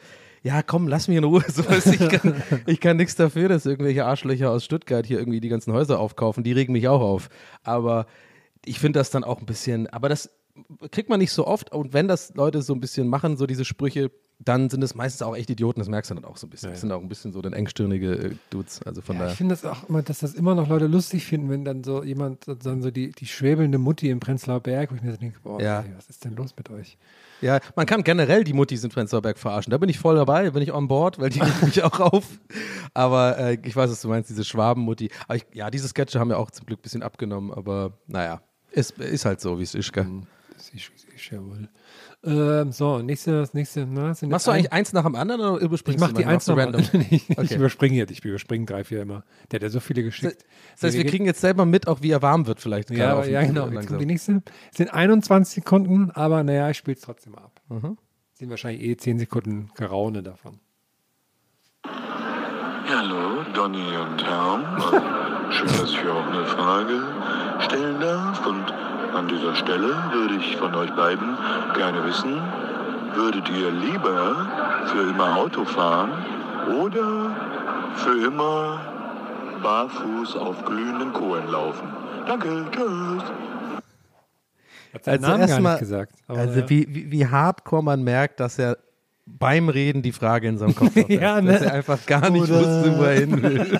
ja, komm, lass mich in Ruhe. So, du, ich, kann, ich kann nichts dafür, dass irgendwelche Arschlöcher aus Stuttgart hier irgendwie die ganzen Häuser aufkaufen. Die regen mich auch auf. Aber ich finde das dann auch ein bisschen, aber das kriegt man nicht so oft. Und wenn das Leute so ein bisschen machen, so diese Sprüche, dann sind es meistens auch echt Idioten. Das merkst du dann auch so ein bisschen. Das sind auch ein bisschen so dann engstirnige äh, Dudes. Also von Ja, ich daher. finde das auch immer, dass das immer noch Leute lustig finden, wenn dann so jemand, so- dann so die, die schwäbelnde Mutti im Prenzlauer Berg, wo ich mir so denke, boah, Ja. ey, was ist denn los mit euch? Ja, man kann generell die Muttis in Prenzlauer Berg verarschen. Da bin ich voll dabei, bin ich on board, weil die regen mich auch auf. Aber äh, ich weiß, was du meinst, diese Schwabenmutti. Aber ich, ja, diese Sketche haben ja auch zum Glück ein bisschen abgenommen, aber naja, ist, ist halt so, wie es ist. Gell? Das ist, ist ja wohl. Ähm, so, nächste, das nächste, na, Machst du eigentlich eins nach dem anderen oder Ich überspringst mach du die eins random? ich, ich Okay. überspringe jetzt, ich überspringe drei, vier immer. Der hat ja so viele geschickt. Das heißt, wir kriegen jetzt selber mit, auch wie er warm wird vielleicht. ja, ja, genau. Jetzt kommt die nächste. Es sind 21 Sekunden, aber naja, ich spiele es trotzdem ab. Mhm. Sind wahrscheinlich eh 10 Sekunden Geraune davon. Hallo, Donny und Herm. Schön, dass ich auch eine Frage stellen darf. Und an dieser Stelle würde ich von euch beiden gerne wissen, würdet ihr lieber für immer Auto fahren oder für immer barfuß auf glühenden Kohlen laufen? Danke, tschüss. Hat Also Namen erstmal- gesagt. aber Also ja. wie, wie, wie hardcore man merkt, dass er beim Reden die Frage in seinem Kopf hat. Ja, dass ne? er einfach gar nicht Oder- wusste, wo er hin will.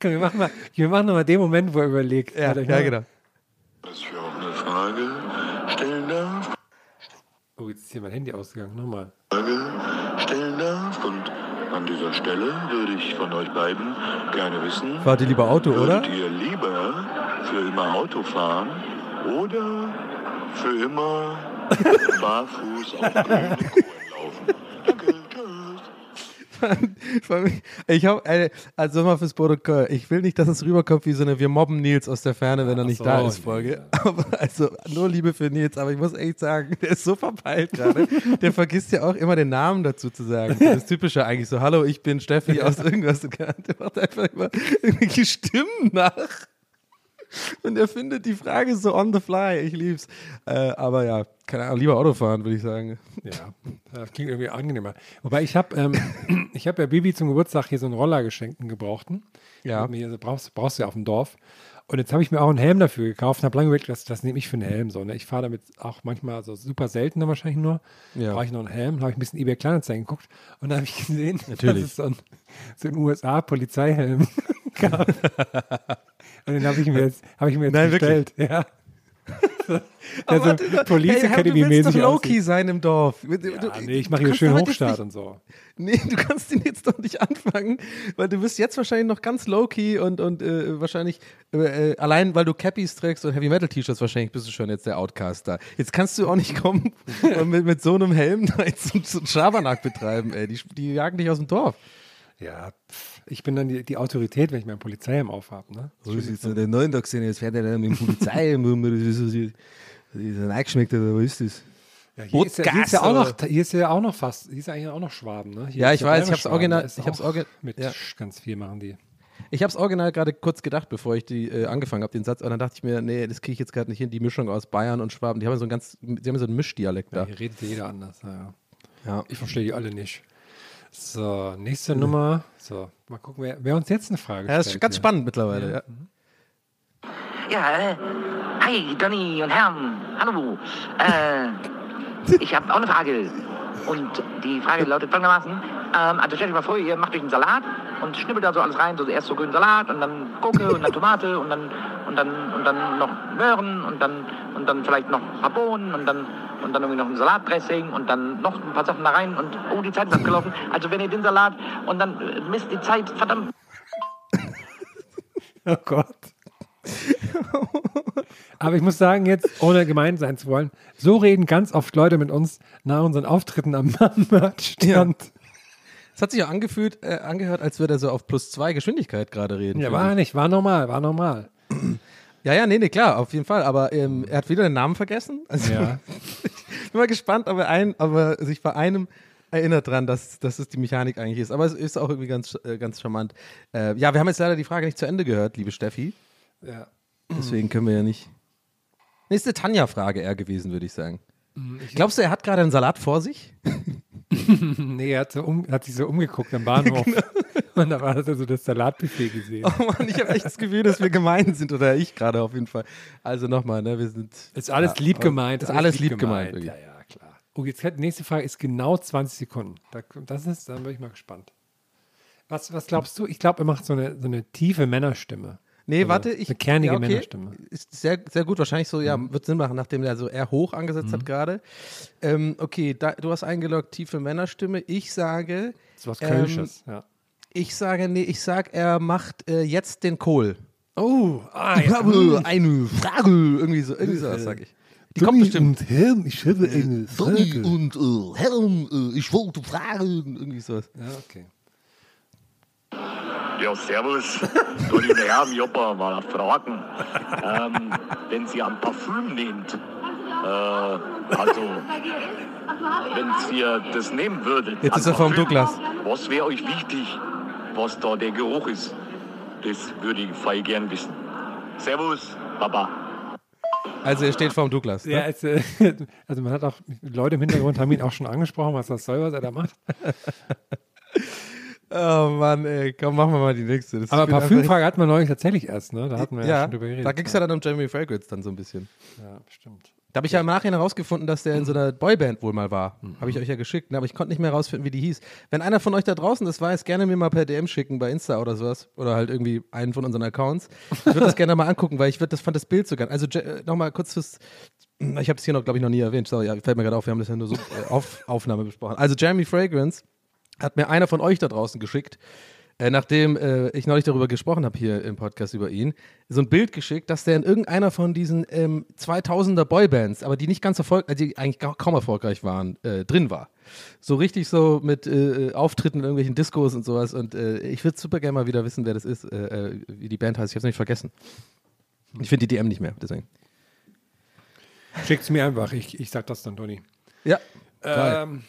Komm, wir machen mal, wir machen noch mal den Moment, wo er überlegt. ja, ja, genau. Dass ich auch eine Frage stellen darf. Oh, jetzt ist hier mein Handy ausgegangen. Nochmal. Frage stellen darf. Und an dieser Stelle würde ich von euch beiden gerne wissen, Fahrt ihr lieber Auto, oder? würdet ihr lieber für immer Auto fahren oder für immer barfuß auf glühenden Kohlen laufen? Danke, tschüss. Ich habe, also mal fürs Protokoll, ich will nicht, dass es rüberkommt wie so eine Wir mobben Nils aus der Ferne, wenn er nicht so, da ist, Folge. Aber also nur Liebe für Nils, aber ich muss echt sagen, der ist so verpeilt gerade. Der vergisst ja auch immer den Namen dazu zu sagen. Das ist typische eigentlich so, hallo, ich bin Steffi aus irgendwas. Der macht einfach immer irgendwelche Stimmen nach. Und er findet die Frage so on the fly. Ich lieb's. Äh, aber ja, keine Ahnung, lieber Auto fahren, würde ich sagen. Ja, das klingt irgendwie angenehmer. Wobei ich habe ähm, ich hab ja Bibi zum Geburtstag hier so einen Roller geschenkt, einen gebrauchten. Ja. Mir, so, brauchst, brauchst du ja auf dem Dorf. Und jetzt habe ich mir auch einen Helm dafür gekauft und habe lange überlegt, das, das nehme ich für einen Helm. So, ne? Ich fahre damit auch manchmal so super seltener wahrscheinlich nur. Ja. Brauche ich noch einen Helm? Habe ich ein bisschen eBay Kleinanzeigen geguckt und da habe ich gesehen, Natürlich. dass es so ein, so ein USA-Polizeihelm gab. und den habe ich mir jetzt, hab ich mir jetzt Nein, bestellt. Ja. Der so Police Hey, Academy du willst mäßig doch. Low-Key sein im Dorf. Ja, du- nee, ich mache hier schön jetzt Hochstart nicht- und so. Nee, du kannst ihn jetzt doch nicht anfangen, weil du bist jetzt wahrscheinlich noch ganz low-key und, und äh, wahrscheinlich, äh, äh, allein weil du Cappies trägst und Heavy-Metal-T-Shirts, wahrscheinlich bist du schon jetzt der Outcaster. Jetzt kannst du auch nicht kommen und mit, mit so einem Helm da jetzt so, so einen Schabernack betreiben, ey. Die, die jagen dich aus dem Dorf. Ja, pff, ich bin dann die, die Autorität, wenn ich meinen Polizeihelm aufhab. Ne? So ist jetzt der neuen Tag gesehen, jetzt fährt er dann mit dem Polizei, das ist so- das ist ein eingeschmeckt, oder was ist das? Ja, hier, ist ja, hier, ist ja auch noch, hier ist ja auch noch fast, hier ist ja eigentlich auch noch Schwaben. Ne? Hier Ja, ist ich weiß, ich hab's Schwaben, original- ist ich hab's orgi- Mit ja. Ganz viel machen die. Ich habe es original gerade kurz gedacht, bevor ich die äh, angefangen habe, den Satz, und dann dachte ich mir, nee, das kriege ich jetzt gerade nicht hin, die Mischung aus Bayern und Schwaben, die haben so ein ganz, die haben so einen Mischdialekt Ja, da. hier redet jeder anders. Ja. Ja. Ich verstehe die alle nicht. So, nächste Nummer. So, mal gucken, wer, wer uns jetzt eine Frage Ja, das ist stellt. ganz hier. spannend mittlerweile, ja. Ja, äh, hi, Donny und Herrn. Hallo. Äh, ich habe auch eine Frage. Und die Frage lautet folgendermaßen. Ähm, also stellt euch mal vor, ihr macht euch einen Salat und schnippelt da so alles rein. So erst so grünen Salat und dann Gurke und dann Tomate und dann, und dann, und dann noch Möhren und dann, und dann vielleicht noch ein paar Bohnen und dann, und dann irgendwie noch ein Salatdressing und dann noch ein paar Sachen da rein und oh, die Zeit ist abgelaufen. Also wenn ihr den Salat und dann misst die Zeit, verdammt, Oh Gott. Aber ich muss sagen, jetzt, ohne gemein sein zu wollen, so reden ganz oft Leute mit uns nach unseren Auftritten am Merchstand. Es hat sich ja angefühlt, äh, angehört, als würde er so auf plus zwei Geschwindigkeit gerade reden. Ja, war ich. nicht, war normal, war normal. ja, ja, nee, nee, klar, auf jeden Fall. Aber ähm, er hat wieder den Namen vergessen. Also, Ja. ich bin mal gespannt, ob er, ein, ob er sich bei einem erinnert dran, dass, dass es die Mechanik eigentlich ist. Aber es ist auch irgendwie ganz, äh, ganz charmant. Äh, ja, wir haben jetzt leider die Frage nicht zu Ende gehört, liebe Steffi. Ja. Deswegen können wir ja nicht. Nächste Tanja-Frage eher gewesen, würde ich sagen. Glaubst du, er hat gerade einen Salat vor sich? Nee, er hat, so um, hat sich so umgeguckt am Bahnhof. Und da war so das Salatbuffet gesehen. Oh Mann, ich habe echt das Gefühl, dass wir gemein sind oder ich gerade auf jeden Fall. Also nochmal, ne, wir sind. Ist alles lieb gemeint. Ist alles lieb gemeint, Ja, wirklich. ja, klar. Oh, jetzt die nächste Frage ist genau 20 Sekunden. Da, das ist, dann bin ich mal gespannt. Was, was glaubst du? Ich glaube, er macht so eine, so eine tiefe Männerstimme. Nee, Also warte, ich. eine kernige ja, okay. Männerstimme. Ist sehr, sehr gut, wahrscheinlich so, ja, wird Sinn machen, nachdem der so eher hoch angesetzt Mhm. hat gerade. Ähm, okay, da, du hast eingeloggt, tiefe Männerstimme. Ich sage. Das ist was ähm, Kölsches. ja. Ich sage, nee, ich sag, er macht äh, jetzt den Kohl. Oh, ah, Ich habe eine Frage. Irgendwie so, irgendwie so, sag ich. Die kommt bestimmt. Herrn, ich habe eine Sonny und äh, Herren, äh, ich wollte fragen. Irgendwie sowas. Ja, okay. Ja, servus. Donny und Herren, Joppa, mal fragen. Ähm, wenn Sie an Parfüm nehmt, äh, also, wenn ihr das nehmen würdet. Jetzt ist er Parfüm, Douglas. Was wäre euch wichtig, was da der Geruch ist? Das würde ich voll gern wissen. Servus, Baba. Also, er steht vorm Douglas. Ne? Ja, es, äh, also man hat auch, Leute im Hintergrund haben ihn auch schon angesprochen, was das soll, was er da macht. Oh Mann, ey, komm, machen wir mal die nächste. Das Aber einfach- Parfümfrage hatten wir neulich tatsächlich erst, ne? Da hatten wir ja, Ja, schon drüber geredet. da ging es ja dann um Jeremy Fragrance dann so ein bisschen. ja, stimmt. Da habe ich ja im Nachhinein herausgefunden, dass der in so einer Boyband wohl mal war. Habe ich euch ja geschickt, ne? aber ich konnte nicht mehr herausfinden, wie die hieß. Wenn einer von euch da draußen das weiß, gerne mir mal per DM schicken bei Insta oder sowas. Oder halt irgendwie einen von unseren Accounts. Ich würde das gerne mal angucken, weil ich würd, das fand das Bild so geil. Also äh, nochmal kurz fürs. Ich habe es hier noch, glaube ich, noch nie erwähnt. Sorry, ja, fällt mir gerade auf, wir haben das ja nur so äh, auf Aufnahme besprochen. Also Jeremy Fragrance hat mir einer von euch da draußen geschickt, äh, nachdem äh, ich neulich darüber gesprochen habe hier im Podcast über ihn, so ein Bild geschickt, dass der in irgendeiner von diesen ähm, 2000er Boybands, aber die nicht ganz erfolgreich, die eigentlich ka- kaum erfolgreich waren, äh, drin war. So richtig so mit äh, Auftritten in irgendwelchen Discos und sowas. Und äh, ich würde super gerne mal wieder wissen, wer das ist, äh, äh, wie die Band heißt. Ich habe es nicht vergessen. Ich finde die DM nicht mehr, deswegen. Schickt's mir einfach, ich, ich sag das dann, Toni. Ja. Ähm,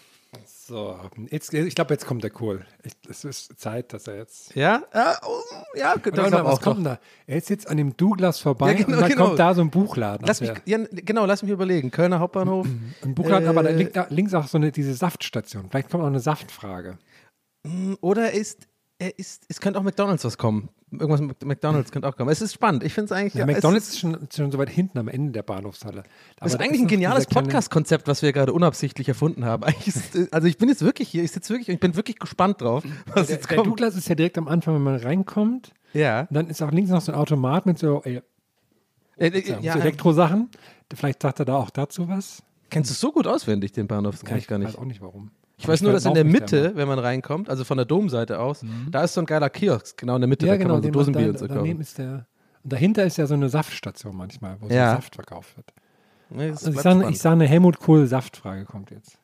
so, jetzt, ich glaube, jetzt kommt der Kohl. Es ist Zeit, dass er jetzt. Ja? Ja, oh, ja mal, aber was kommt denn da? Er ist jetzt an dem Douglas vorbei Ja, genau, und dann genau. kommt da so ein Buchladen. Lass mich, Ja. genau, lass mich überlegen. Kölner Hauptbahnhof. Ein Buchladen, aber da Äh, liegt da links auch so eine, diese Saftstation. Vielleicht kommt auch eine Saftfrage. Oder ist, ist, es könnte auch McDonalds was kommen. Irgendwas mit McDonalds könnte auch kommen. Es ist spannend. Ich finde es eigentlich. Ja, McDonalds ist schon, schon so weit hinten am Ende der Bahnhofshalle. das ist Aber eigentlich ein geniales Podcast-Konzept, was wir gerade unabsichtlich erfunden haben. Ist, also ich bin jetzt wirklich hier, ich sitze wirklich und ich bin wirklich gespannt drauf, was Der, jetzt der kommt. Douglas ist ja direkt am Anfang, wenn man reinkommt. ja. Und dann ist auch links noch so ein Automat mit so, äh, Äh, äh, so ja, Elektrosachen. Vielleicht sagt er da auch dazu was. Kennst du so gut auswendig, den Bahnhof? Das kann ich gar nicht. weiß auch nicht warum. Ich weiß nur, dass in der Mitte, wenn man reinkommt, also von der Domseite aus, da ist so ein geiler Kiosk, genau in der Mitte, Ja, da genau. kann man so den- Dosenbier und so kaufen. ist der. Und dahinter ist ja so eine Saftstation manchmal, wo Ja. so Saft verkauft wird. Nee, Also ich sage spannend. ich sag eine Helmut Kohl Saftfrage kommt jetzt.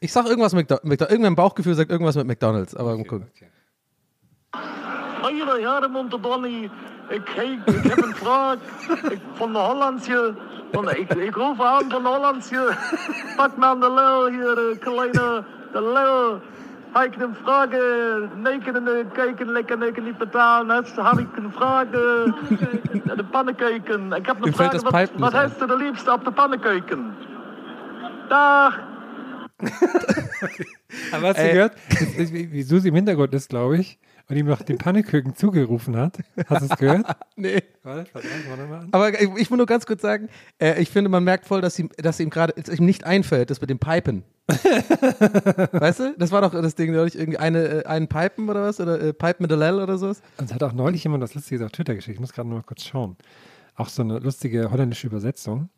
Ich sag irgendwas mit McDonalds. McDo irgendein Bauchgefühl sagt irgendwas mit McDonalds, aber mal gucken. Meine Und der Donny, ich, ik, ik heb een vraag ik, van de Hollandse. Van, ik, ik rufe aan van de Hollandse. Pak me aan de lel hier, de kleine, de lel. Heb ik een vraag, neken en de keken, lekker neken niet betalen. Heb heb ik een vraag, eh, de pannenkoeken. Ik heb een vraag, wat, wat heeft u de liefste op de pannenkoeken? Dag! Aber hast du gehört, wie Susi im Hintergrund ist, glaube ich, und ihm noch den Pannekuchen zugerufen hat? Hast du es gehört? Nee. Warte, warte, warte mal an. Aber ich, ich will nur ganz kurz sagen, äh, ich finde, man merkt voll, dass ihm, dass ihm gerade ihm nicht einfällt, das mit dem Pipen. weißt du? Das war doch das Ding, neulich irgendwie eine, äh, einen Pipen oder was? Oder äh, Pipe mit a Lel oder sowas? Und es hat auch neulich jemand was Lustiges auf Twitter geschickt. Ich muss gerade noch mal kurz schauen. Auch so eine lustige holländische Übersetzung.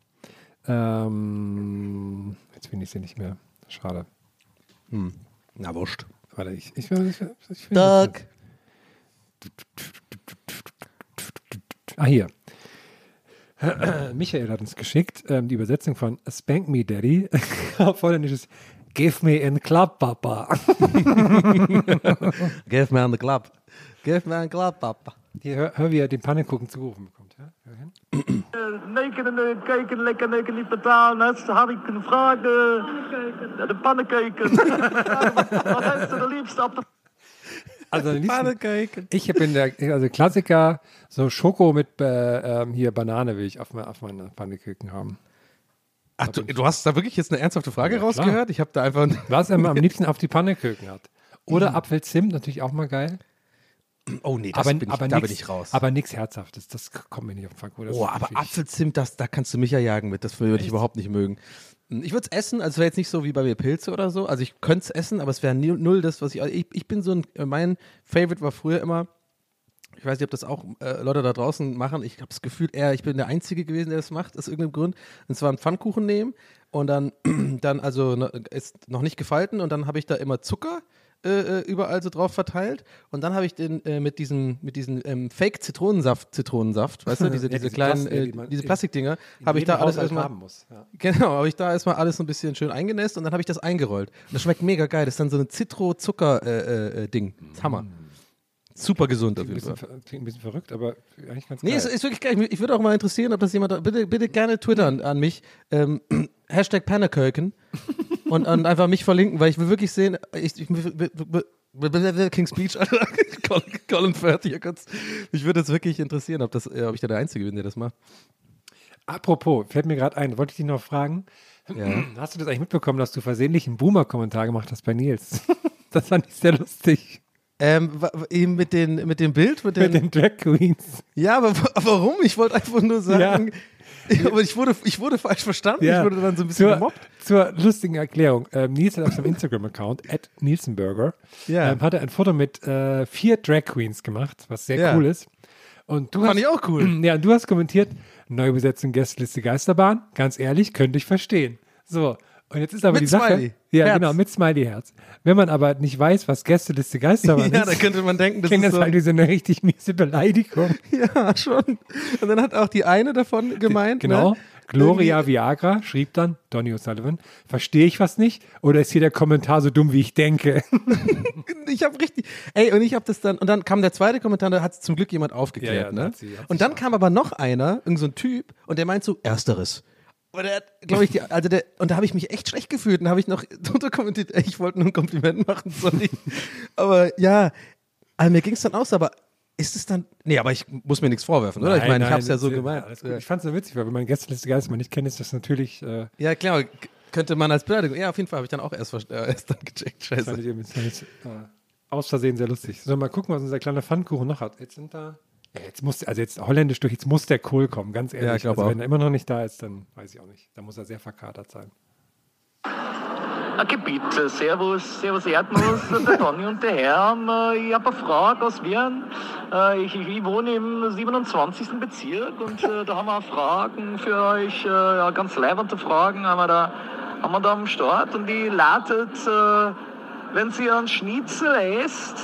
Ähm, jetzt finde ich sie nicht mehr. Schade. Na, wurscht. Warte, ich, ich, ich, ich, ich finde Doug. Ah, hier. Michael hat uns geschickt ähm, die Übersetzung von Spank Me Daddy auf Holländisch ist Give me a club, Papa. Give me an the club. Give me an the club, Papa. Hier, hör, hör wie er den Pannekuchen zugerufen bekommt. Ja? Hör hin. Neken en eh, keken, lekker neken niet betalen. Net had ik een vraag. de pannenkeken. Wat heeft u de liefste op de Also, liebsten- ich bin der also Klassiker, so Schoko mit äh, ähm, hier Banane will ich auf, mein, auf meine Pannekuchen haben. Ach, du, du hast da wirklich jetzt eine ernsthafte Frage Ja, rausgehört? Ich habe da einfach. Was er am liebsten auf die Pannekuchen hat. Oder Apfelzimt, natürlich auch mal geil. Oh nee, das aber, bin ich, aber da nix, bin ich raus. Aber nichts Herzhaftes, das kommt mir nicht auf den Fang. Oh, aber Apfelzimt, das, da kannst du mich ja jagen mit. Das würde ich überhaupt nicht mögen. Ich würde es essen, also es wäre jetzt nicht so wie bei mir Pilze oder so. Also ich könnte es essen, aber es wäre null, das, was ich, also ich. Ich bin so ein. Mein Favorite war früher immer. Ich weiß nicht, ob das auch äh, Leute da draußen machen. Ich habe das Gefühl, eher, ich bin der Einzige gewesen, der das macht, aus irgendeinem Grund. Und zwar einen Pfannkuchen nehmen und dann, dann also ne, ist noch nicht gefalten und dann habe ich da immer Zucker äh, äh, überall so drauf verteilt und dann habe ich den äh, mit diesen mit diesen ähm, Fake Zitronensaft Zitronensaft, weißt du, diese, Ja, diese diese kleinen Plas- ja, äh, die man diese in- Plastikdinger, in habe ich da alles Haushalt erstmal haben muss. Ja. Genau, habe ich da erstmal alles so ein bisschen schön eingenässt und dann habe ich das eingerollt. Und das schmeckt mega geil. Das ist dann so ein Zitro-Zucker-Ding. das ist Hammer. Super gesund auf jeden bisschen, Fall. klingt ein bisschen verrückt, aber eigentlich ganz Nee, geil. ist, ist wirklich geil. Ich würde auch mal interessieren, ob das jemand. Bitte, bitte gerne twittern an mich. Ähm, Hashtag Panneköken und, und einfach mich verlinken, weil ich will wirklich sehen. Ich, ich, King's Speech. Colin, Colin Firth hier kurz. Mich würde es wirklich interessieren, ob, das, ob ich da der Einzige bin, der das macht. Apropos, fällt mir gerade ein, wollte ich dich noch fragen. Ja. Hast du das eigentlich mitbekommen, dass du versehentlich einen Boomer-Kommentar gemacht hast bei Nils? das fand ich sehr lustig. Ähm, eben mit, den, mit dem Bild, mit, Mit den, den Drag Queens. Ja, aber wa- warum? Ich wollte einfach nur sagen, ja. aber ich wurde, ich wurde falsch verstanden. Ich wurde dann so ein bisschen zur, gemobbt. Zur lustigen Erklärung. Ähm, Nils hat auf seinem Instagram-Account, at Nielsenburger, Ja. ähm, hat er ein Foto mit äh, vier Drag Queens gemacht, was sehr Ja. cool ist. Und du Fand hast, ich auch cool. Ja, und du hast kommentiert, Neubesetzung Gästeliste Geisterbahn, ganz ehrlich, könnte ich verstehen. So, und jetzt ist aber Mit die Sache. Smiley. Ja, Herz. genau, mit Smiley-Herz. Wenn man aber nicht weiß, was Gästeliste Geisterbahn Ja, ist, da könnte man denken, das klingt ist das so, halt wie so eine richtig miese Beleidigung. Ja, schon. Und dann hat auch die eine davon gemeint. Genau. Ne? Gloria Viagra schrieb dann, Donny O'Sullivan, verstehe ich was nicht? Oder ist hier der Kommentar so dumm, wie ich denke? Ich habe richtig. Ey, und ich habe das dann. Und dann kam der zweite Kommentar, da hat zum Glück jemand aufgeklärt. Ja, ja, ne? hat sie- hat und dann kam aber noch einer, irgend so ein Typ, und der meint so, Ersteres. Und der hat, glaube ich, die, also der, und da habe ich mich echt schlecht gefühlt. Und habe ich noch drunter kommentiert, ey, ich wollte nur ein Kompliment machen, sorry. aber ja, also mir ging es dann aus, aber ist es dann. Nee, aber ich muss mir nichts vorwerfen, oder? ich Nein, meine, ich habe es ja so das- gemeint. gut. Ich fand es so witzig, weil wenn man Gästeliste Geisterbahn nicht kennt, ist das natürlich, äh, Ja, klar, könnte man als Beleidigung. Ja, auf jeden Fall habe ich dann auch erst, äh, erst dann gecheckt. Scheiße. fandet ihr mit mit, äh, aus Versehen sehr lustig. So, mal gucken, was unser kleiner Pfannkuchen noch hat. Jetzt sind da, ja, jetzt muss, also jetzt holländisch durch, jetzt muss der Kohl kommen, ganz ehrlich. Ja, ich glaub also, auch. wenn er immer noch nicht da ist, dann weiß ich auch nicht. Da muss er sehr verkatert sein. Ein Gebiet, äh, Servus, Servus Erdnuss, der Donny und der Herr. Äh, Ich habe eine Frage aus Wien. Äh, Ich, ich, ich wohne im 27. Bezirk und äh, da haben wir Fragen für euch, äh, ja, ganz leibende Fragen haben wir da, haben wir da am Start und die lautet, äh, wenn Sie einen Schnitzel esst,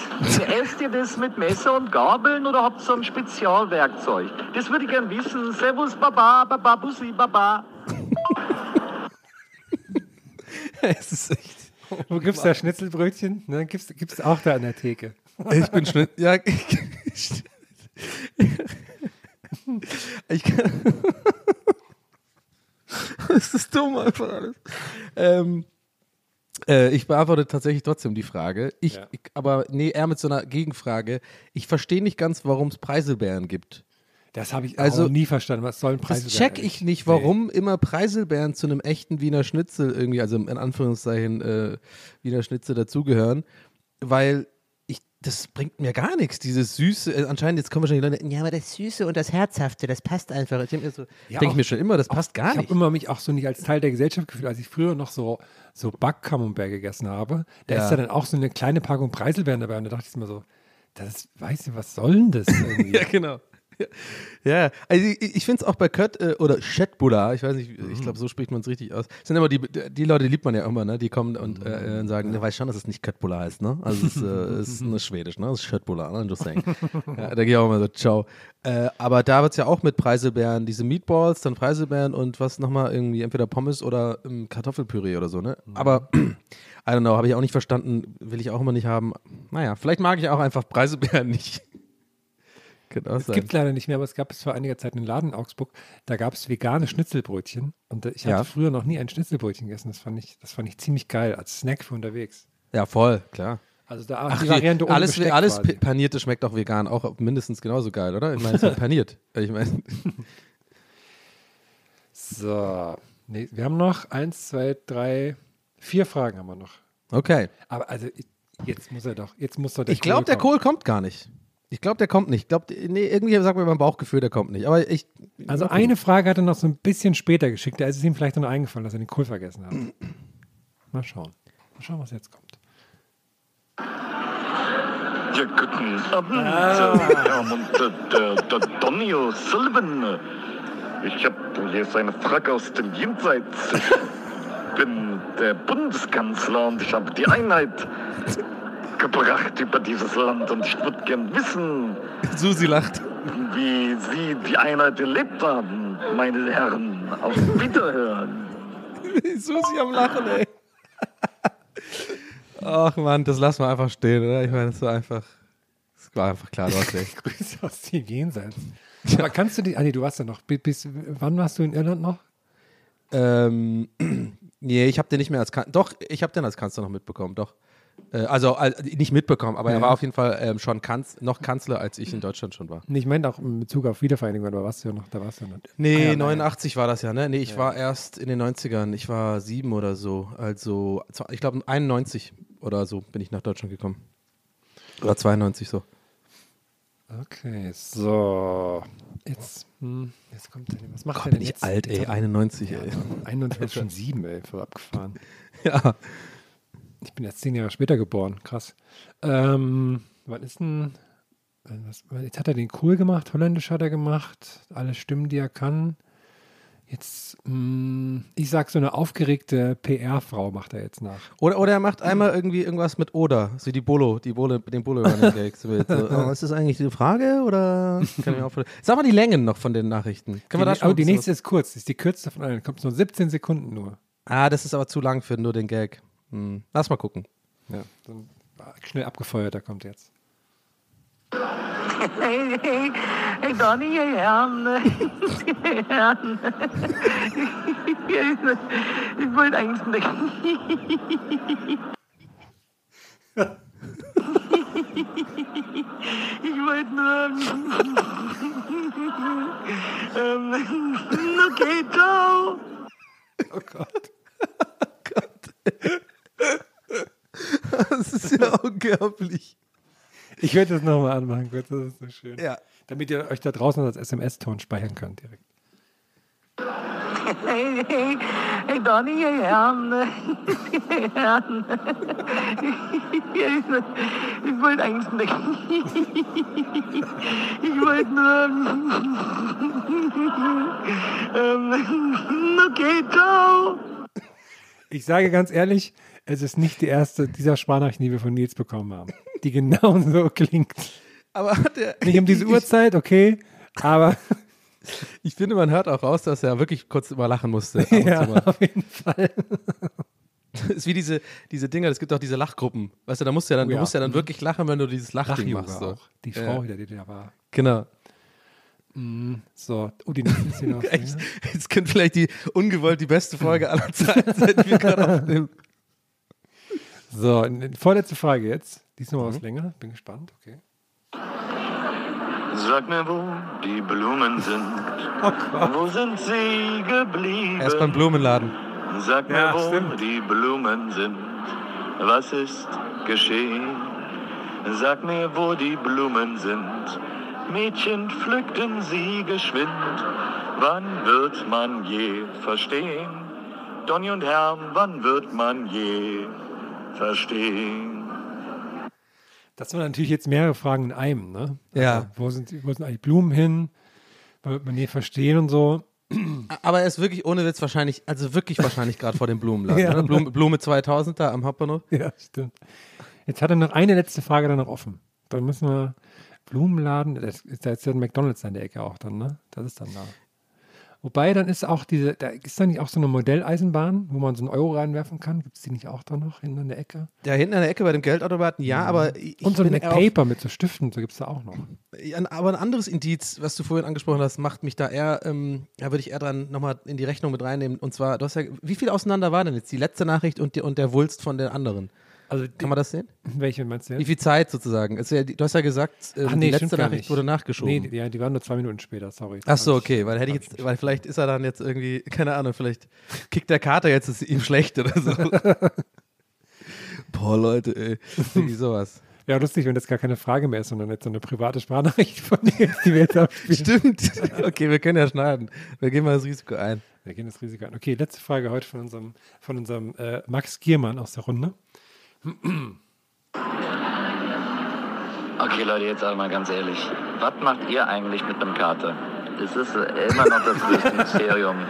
esst ihr das mit Messer und Gabeln oder habt ihr so ein Spezialwerkzeug? Das würde ich gern wissen. Servus, Baba, Baba, Bussi, Baba. es ist echt. Wo gibt's da Schnitzelbrötchen? Ne, gibt's, gibt's auch da an der Theke. Ich bin Schnitt. Ja, ich, ich kann. Es ist dumm einfach alles. Ähm, äh, ich beantworte tatsächlich trotzdem die Frage. Ich, Ja. ich, aber nee, eher mit so einer Gegenfrage. Ich verstehe nicht ganz, warum es Preiselbeeren gibt. Das habe ich Also, auch nie verstanden. Was sollen Preise Das check ich nicht, warum immer Preiselbeeren zu einem echten Wiener Schnitzel irgendwie, also in Anführungszeichen äh, Wiener Schnitzel dazugehören, weil das bringt mir gar nichts, dieses Süße. Äh, anscheinend, jetzt kommen wahrscheinlich Leute, ja, aber das Süße und das Herzhafte, das passt einfach. Ich denke mir, so, Ja, denk auch- ich mir schon immer, das passt gar Ich habe nicht. immer mich auch so nicht als Teil der Gesellschaft gefühlt, als ich früher noch so, so Backcamembert gegessen habe. Da Ja. ist ja dann auch so eine kleine Packung Preiselbeeren dabei und da dachte ich mir so, das weiß ich, was soll denn das irgendwie? Ja, genau. Ja, also ich, ich finde es auch bei Kött äh, oder Chetbula, ich weiß nicht, ich glaube, so spricht man es richtig aus. Sind immer die, die Leute, die liebt man ja immer, ne? Die kommen und äh, äh, sagen, ne, weiß schon, dass es nicht Köttbula heißt, ne? Also es ist, äh, es ist nur Schwedisch, ne? Es ist Chetbula, ne? Just saying. ja, da gehe ich auch immer so, ciao. Äh, aber da wird es ja auch mit Preiselbeeren, diese Meatballs, dann Preiselbeeren und was nochmal irgendwie, entweder Pommes oder ähm, Kartoffelpüree oder so, ne? Aber I don't know, habe ich auch nicht verstanden, will ich auch immer nicht haben. Naja, vielleicht mag ich auch einfach Preiselbeeren nicht. Es sein. gibt leider nicht mehr, aber es gab es vor einiger Zeit einen Laden in Augsburg, da gab es vegane Schnitzelbrötchen und äh, ich hatte Ja. früher noch nie ein Schnitzelbrötchen gegessen. Das fand ich, das fand ich ziemlich geil als Snack für unterwegs. Ja, voll, klar. Also da Ach, die Variante ohne alles, Besteck alles quasi. Panierte schmeckt auch vegan, auch mindestens genauso geil, oder? Ich meine, es ist paniert. Ich meine, So, nee, wir haben noch eins, zwei, drei, vier Fragen haben wir noch. okay. Aber also jetzt muss er doch, jetzt muss doch der Ich glaube, der. Kohl kommt gar nicht. Ich glaube, der kommt nicht. Ich glaube, nee, irgendwie sagt mir mein Bauchgefühl, der kommt nicht. Aber ich. Also eine Frage hat er noch so ein bisschen später geschickt, da ist es ihm vielleicht noch eingefallen, dass er den Kohl vergessen hat. Mal schauen. Mal schauen, was jetzt kommt. Ja, guten Abend, Herr und der, der Donny O'Sullivan. Ich habe jetzt eine Frage aus dem Jenseits. Ich bin der Bundeskanzler und ich habe die Einheit gebracht über dieses Land und ich würde gern wissen, Susi lacht. wie Sie die Einheit erlebt haben, meine Herren. Auf Wiederhören. Susi am Lachen, ey. Ach Mann, das lassen wir einfach stehen, oder? Ich meine, das war einfach. Das war einfach klar, recht. Grüße aus dem Jenseits. Aber kannst du die, ah nee, du warst ja noch, bis, bis wann warst du in Irland noch? Ähm, nee, ich habe den nicht mehr als Kanzler. Doch, ich habe den als Kanzler noch mitbekommen, doch. Äh, also nicht mitbekommen, aber er Ja. war auf jeden Fall ähm, schon Kanz noch Kanzler, als ich in Deutschland schon war. Ich meine auch in Bezug auf Wiedervereinigung, aber da warst du ja noch, da warst du ja noch. Nee, Ah ja, nein. 89 war das ja, ne? Nee, ich war erst in den 90ern. Ich war sieben oder so. Also, ich glaube, 91 oder so bin ich nach Deutschland gekommen. Oder 92 so. Okay, so. Jetzt, hm, jetzt kommt der, was macht Gott, der bin denn ich jetzt? alt, ey. Jetzt hat er- 91, ey. 91 ist schon sieben, ey, voll abgefahren. Ja. Ich bin jetzt zehn Jahre später geboren, krass. Ähm, wann ist denn, was, jetzt hat er den Kohl gemacht, holländisch hat er gemacht, alle Stimmen, die er kann. Jetzt, mh, ich sag so eine aufgeregte PR-Frau macht er jetzt nach. Oder, oder er macht einmal irgendwie irgendwas mit Oder, so die Bolo, die Bolo, den bolo Gags. So, oh, ist das eigentlich die Frage oder? Kann ich mir auch vorstellen. Sag mal die Längen noch von den Nachrichten. Können wir da die, schon aber die ein bisschen nächste ist kurz, ist die kürzeste von allen, kommt nur 17 Sekunden nur. Ah, das ist aber zu lang für nur den Gag. Hm. Lass mal gucken. Ja, dann schnell abgefeuert, da kommt jetzt. Hey, hey, hey Donny, hey Herren. Hey Herren. Ich wollte eigentlich nicht. Ich wollte nur. Ähm, okay, ciao. Oh Gott. Das ist ja unglaublich. Ich werde das nochmal anmachen, kurz, das ist so schön. Ja. Damit ihr euch da draußen als SMS-Ton speichern könnt direkt. Hey, hey, hey Donny, hey Herren. Hey Herren. Ich wollte eigentlich nicht. Ich wollte nur. Ähm, okay, ciao. Ich sage ganz ehrlich, es ist nicht die erste dieser Sprachnachrichten, die wir von Nils bekommen haben, die genau so klingt. Aber hat er. Nicht um diese Uhrzeit, okay, aber Ich finde, man hört auch raus, dass er wirklich kurz immer lachen musste. ja, auf jeden Fall. Das ist wie diese, diese Dinger, es gibt auch diese Lachgruppen. Weißt du, da musst du ja dann, Oh du ja. musst ja dann wirklich lachen, wenn du dieses Lachding Lach-Yoga machst. So. auch. Die Ja. Frau, die da war. Genau. So, oh, die. Echt? Jetzt könnte vielleicht die ungewollt die beste Folge aller Zeiten sein, die wir gerade aufnehmen. So, vorletzte Frage jetzt. Die ist noch Mhm. was länger. Bin gespannt, okay. Sag mir, wo die Blumen sind. Wo sind sie geblieben? Er ist beim Blumenladen. Sag mir, Ja, wo stimmt. die Blumen sind. Was ist geschehen? Sag mir, wo die Blumen sind. Mädchen pflückten sie geschwind. Wann wird man je verstehen? Donny und Herm, wann wird man je verstehen? Das waren natürlich jetzt mehrere Fragen in einem, ne? Ja. Also, wo, sind, die- wo sind eigentlich Blumen hin? Wird man je verstehen und so? Aber er ist wirklich ohne Witz wahrscheinlich, also wirklich wahrscheinlich gerade vor dem Blumenladen. Ja. ne? Blume, Blume 2000 da am Hauptbahnhof. Ja, stimmt. Jetzt hat er noch eine letzte Frage dann noch offen. Dann müssen wir Blumenladen, das ist, da ist ja ein McDonalds an der Ecke auch dann, ne? Das ist dann da. Wobei, dann ist auch diese, da ist da nicht auch so eine Modelleisenbahn, wo man so einen Euro reinwerfen kann? Gibt es die nicht auch da noch hinten an der Ecke? Da hinten an der Ecke bei dem Geldautomaten, ja, aber ich und so ein McPaper mit so Stiften, so gibt es da auch noch. Aber ein anderes Indiz, was du vorhin angesprochen hast, macht mich da eher, ähm, da würde ich eher dran nochmal in die Rechnung mit reinnehmen. Und zwar, du hast ja, wie viel auseinander war denn jetzt die letzte Nachricht und, die, und der Wulst von den anderen? Also, Kann man das sehen? welche meinst du Wie jetzt? viel Zeit sozusagen? Ja, die- du hast ja gesagt, Ach nee, die letzte Nachricht wurde nachgeschoben. Nee, die, ja, die waren nur zwei Minuten später, sorry. Ach so, okay, weil hätte ich jetzt, weil vielleicht ist er dann jetzt irgendwie, keine Ahnung, vielleicht kickt der Kater jetzt, ist ihm schlecht oder so. Boah, Leute, ey, irgendwie sowas. Ja, lustig, wenn das gar keine Frage mehr ist, sondern jetzt so eine private Sprachnachricht von dir, die wir jetzt abspielen. Stimmt. Okay, wir können ja schneiden. Wir gehen mal das Risiko ein. Wir gehen das Risiko an. Okay, letzte Frage heute von unserem, von unserem äh, Max Giermann aus der Runde. Okay, Leute, jetzt aber mal ganz ehrlich. Was macht ihr eigentlich mit einem Kater? Das ist immer noch das größte Mysterium.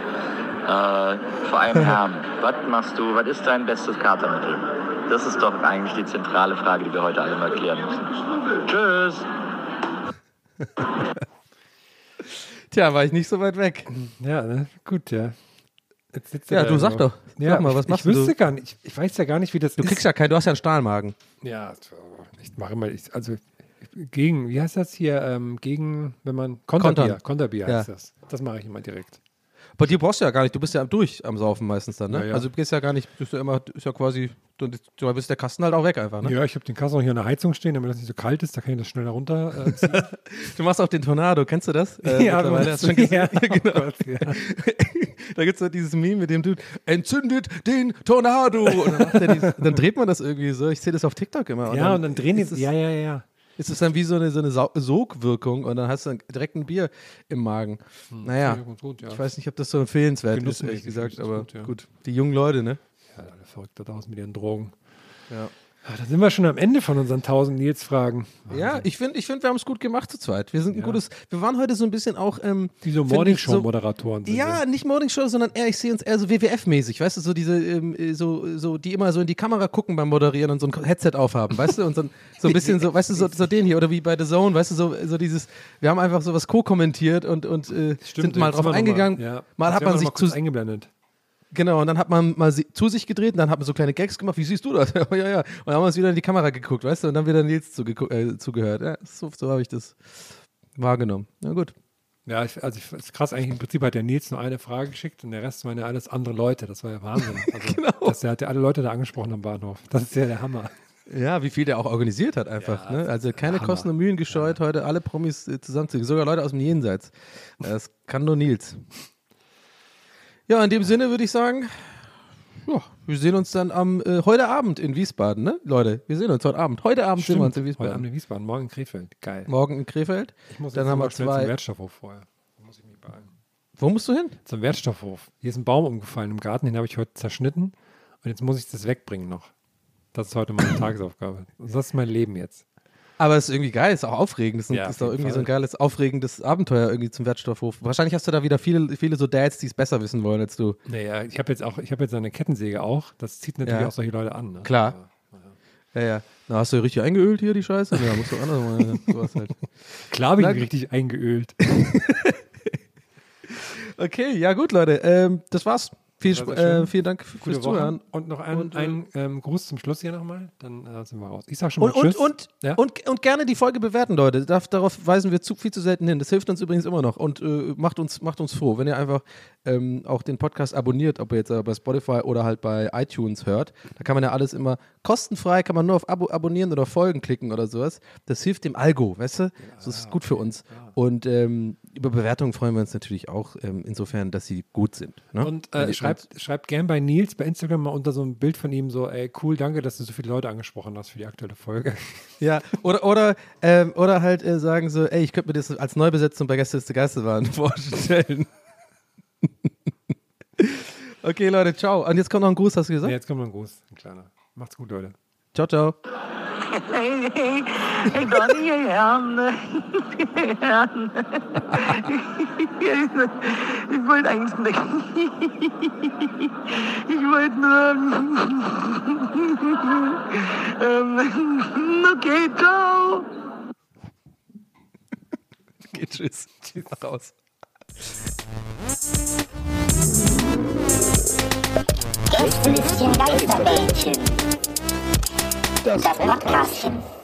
Äh, vor allem Herrn, was machst du, was ist dein bestes Katermittel? Das ist doch eigentlich die zentrale Frage, die wir heute alle mal klären müssen. Tschüss! Tja, war ich nicht so weit weg. Ja, ne? gut, ja. Jetzt sitzt Ja, du sag doch. Ja, Sag mal, ich, was machst ich du? wüsste gar nicht. Ich, ich weiß ja gar nicht, wie das Du ist. kriegst ja keinen, du hast ja einen Stahlmagen. Ja, ich mache immer, ich, also gegen, wie heißt das hier, ähm, gegen, wenn man, Konterbier. Konterbier Ja. heißt das. Das mache ich immer direkt. Bei dir brauchst du ja gar nicht, du bist ja durch am Saufen meistens dann, ne? Ja, ja. Also du gehst ja gar nicht, bist du immer, ist ja quasi, du, du bist der Kasten halt auch weg einfach, ne? Ja, ich habe den Kasten auch hier an der Heizung stehen, damit das nicht so kalt ist, da kann ich das schneller runter äh. Du machst auch den Tornado, kennst du das? Äh, mittlerweile? meinst Hast du? schon gesehen? ja, Ja, genau. oh Gott, ja. da gibt es so dieses Meme mit dem Dude, entzündet den Tornado. Und dann, macht dieses, dann dreht man das irgendwie so. Ich sehe das auf TikTok immer. ja, und dann drehen die, ist es, ja, ja, ja. Ist es dann wie so eine, so eine Sau- Sogwirkung und dann hast du dann direkt ein Bier im Magen. Naja, Ja, ganz gut, ja. ich weiß nicht, ob das so empfehlenswert ist, Genussmäßig ehrlich gesagt, ist aber gut, ja. gut. Die jungen Leute, ne? Ja, alle verrückt da draußen mit ihren Drogen. Ja. Ah, da sind wir schon am Ende von unseren 1000 Nils-Fragen. Ja, ich finde, ich find, wir haben es gut gemacht zu zweit. Wir sind ein gutes, wir waren heute so ein bisschen auch, ähm, Wie so Morningshow-Moderatoren sind Ja, wir. nicht Morningshow, sondern eher, ich sehe uns eher so WWF-mäßig, weißt du, so diese, ähm, äh, so, so, die immer so in die Kamera gucken beim Moderieren und so ein Headset aufhaben, weißt du, und so, ein- so ein bisschen so, weißt du, so, so den hier oder wie bei The Zone, weißt du, so, so dieses, wir haben einfach sowas co-kommentiert und, und äh, sind mal drauf eingegangen. Mal, ja. Mal hat man sich zu, eingeblendet. Genau, und dann hat man mal sie, zu sich gedreht und dann hat man so kleine Gags gemacht, wie siehst du das? ja, ja, ja. Und dann haben wir uns wieder in die Kamera geguckt, weißt du, und dann wieder Nils äh, zugehört. Ja, so, so habe ich das wahrgenommen. Na gut. Ja, ich, also ich, ist krass, eigentlich im Prinzip hat der Nils nur eine Frage geschickt und der Rest waren ja alles andere Leute. Das war ja Wahnsinn. Also, Genau. dass der hat ja alle Leute da angesprochen am Bahnhof. Das ist ja der Hammer. Ja, wie viel der auch organisiert hat einfach. Ja, ne? Also keine Hammer. Kosten und Mühen gescheut, heute alle Promis äh, zusammenzukriegen, sogar Leute aus dem Jenseits. Das kann nur Nils. Ja, in dem Sinne würde ich sagen, ja, wir sehen uns dann am äh, heute Abend in Wiesbaden, ne? Leute, wir sehen uns heute Abend. Heute Abend sehen wir uns in Heute Wiesbaden. Abend in Wiesbaden, morgen in Krefeld. Geil. Morgen in Krefeld. Ich muss dann haben wir mal schnell zum zwei. Wertstoffhof vorher. Da muss ich mich beeilen. Wo musst du hin? Zum Wertstoffhof. Hier ist ein Baum umgefallen im Garten, den habe ich heute zerschnitten und jetzt muss ich das wegbringen noch. Das ist heute meine Tagesaufgabe. Das ist mein Leben jetzt. Aber es ist irgendwie geil, ist auch aufregend. Das ist, Ja, ist doch irgendwie so ein Fall. geiles, aufregendes Abenteuer irgendwie zum Wertstoffhof. Wahrscheinlich hast du da wieder viele, viele so Dads, die es besser wissen wollen als du. Naja, ich habe jetzt auch, ich habe jetzt eine Kettensäge auch. Das zieht natürlich Ja. auch solche Leute an. Ne? Klar. Ja, ja. Na, hast du richtig eingeölt hier, die Scheiße? Ja, musst du anders machen. Sowas halt. Klar habe ich richtig eingeölt. Okay, ja gut, Leute. Ähm, das war's Viel, äh, vielen Dank fürs. Zuhören. Und noch ein, Und, äh, ein ähm, Gruß zum Schluss hier nochmal, dann äh, sind wir raus. Ich sag schon mal Und, Tschüss. und, ja? und, und gerne die Folge bewerten, Leute. Darf, darauf weisen wir zu, viel zu selten hin. Das hilft uns übrigens immer noch und äh, macht, uns, macht uns froh, wenn ihr einfach ähm, auch den Podcast abonniert, ob ihr jetzt äh, bei Spotify oder halt bei iTunes hört. Da kann man ja alles immer kostenfrei, kann man nur auf Abo abonnieren oder Folgen klicken oder sowas. Das hilft dem Algo, weißt du? Das ist gut für uns. Und ähm, über Bewertungen freuen wir uns natürlich auch, ähm, insofern, dass sie gut sind. Ne? Und äh, ihr- schreibt, schreibt gern bei Nils bei Instagram mal unter so ein Bild von ihm so, ey, cool, danke, dass du so viele Leute angesprochen hast für die aktuelle Folge. Ja, oder, oder, ähm, oder halt äh, sagen so, ey, ich könnte mir das als Neubesetzung bei Gästeliste Geisterbahn vorstellen. okay, Leute, ciao. Und jetzt kommt noch ein Gruß, hast du Ja, gesagt? jetzt kommt noch ein Gruß, ein kleiner. Macht's gut, Leute. Ciao, ciao. Hey, hey, hey, Donny, hey, Herrn. Herrn. Ich wollte eigentlich nicht. Ich wollte nur. Ähm, okay, ciao. Okay, tschüss. Tschüss. Raus. Gästelistchen Geisterbällchen. Das Podcastchen.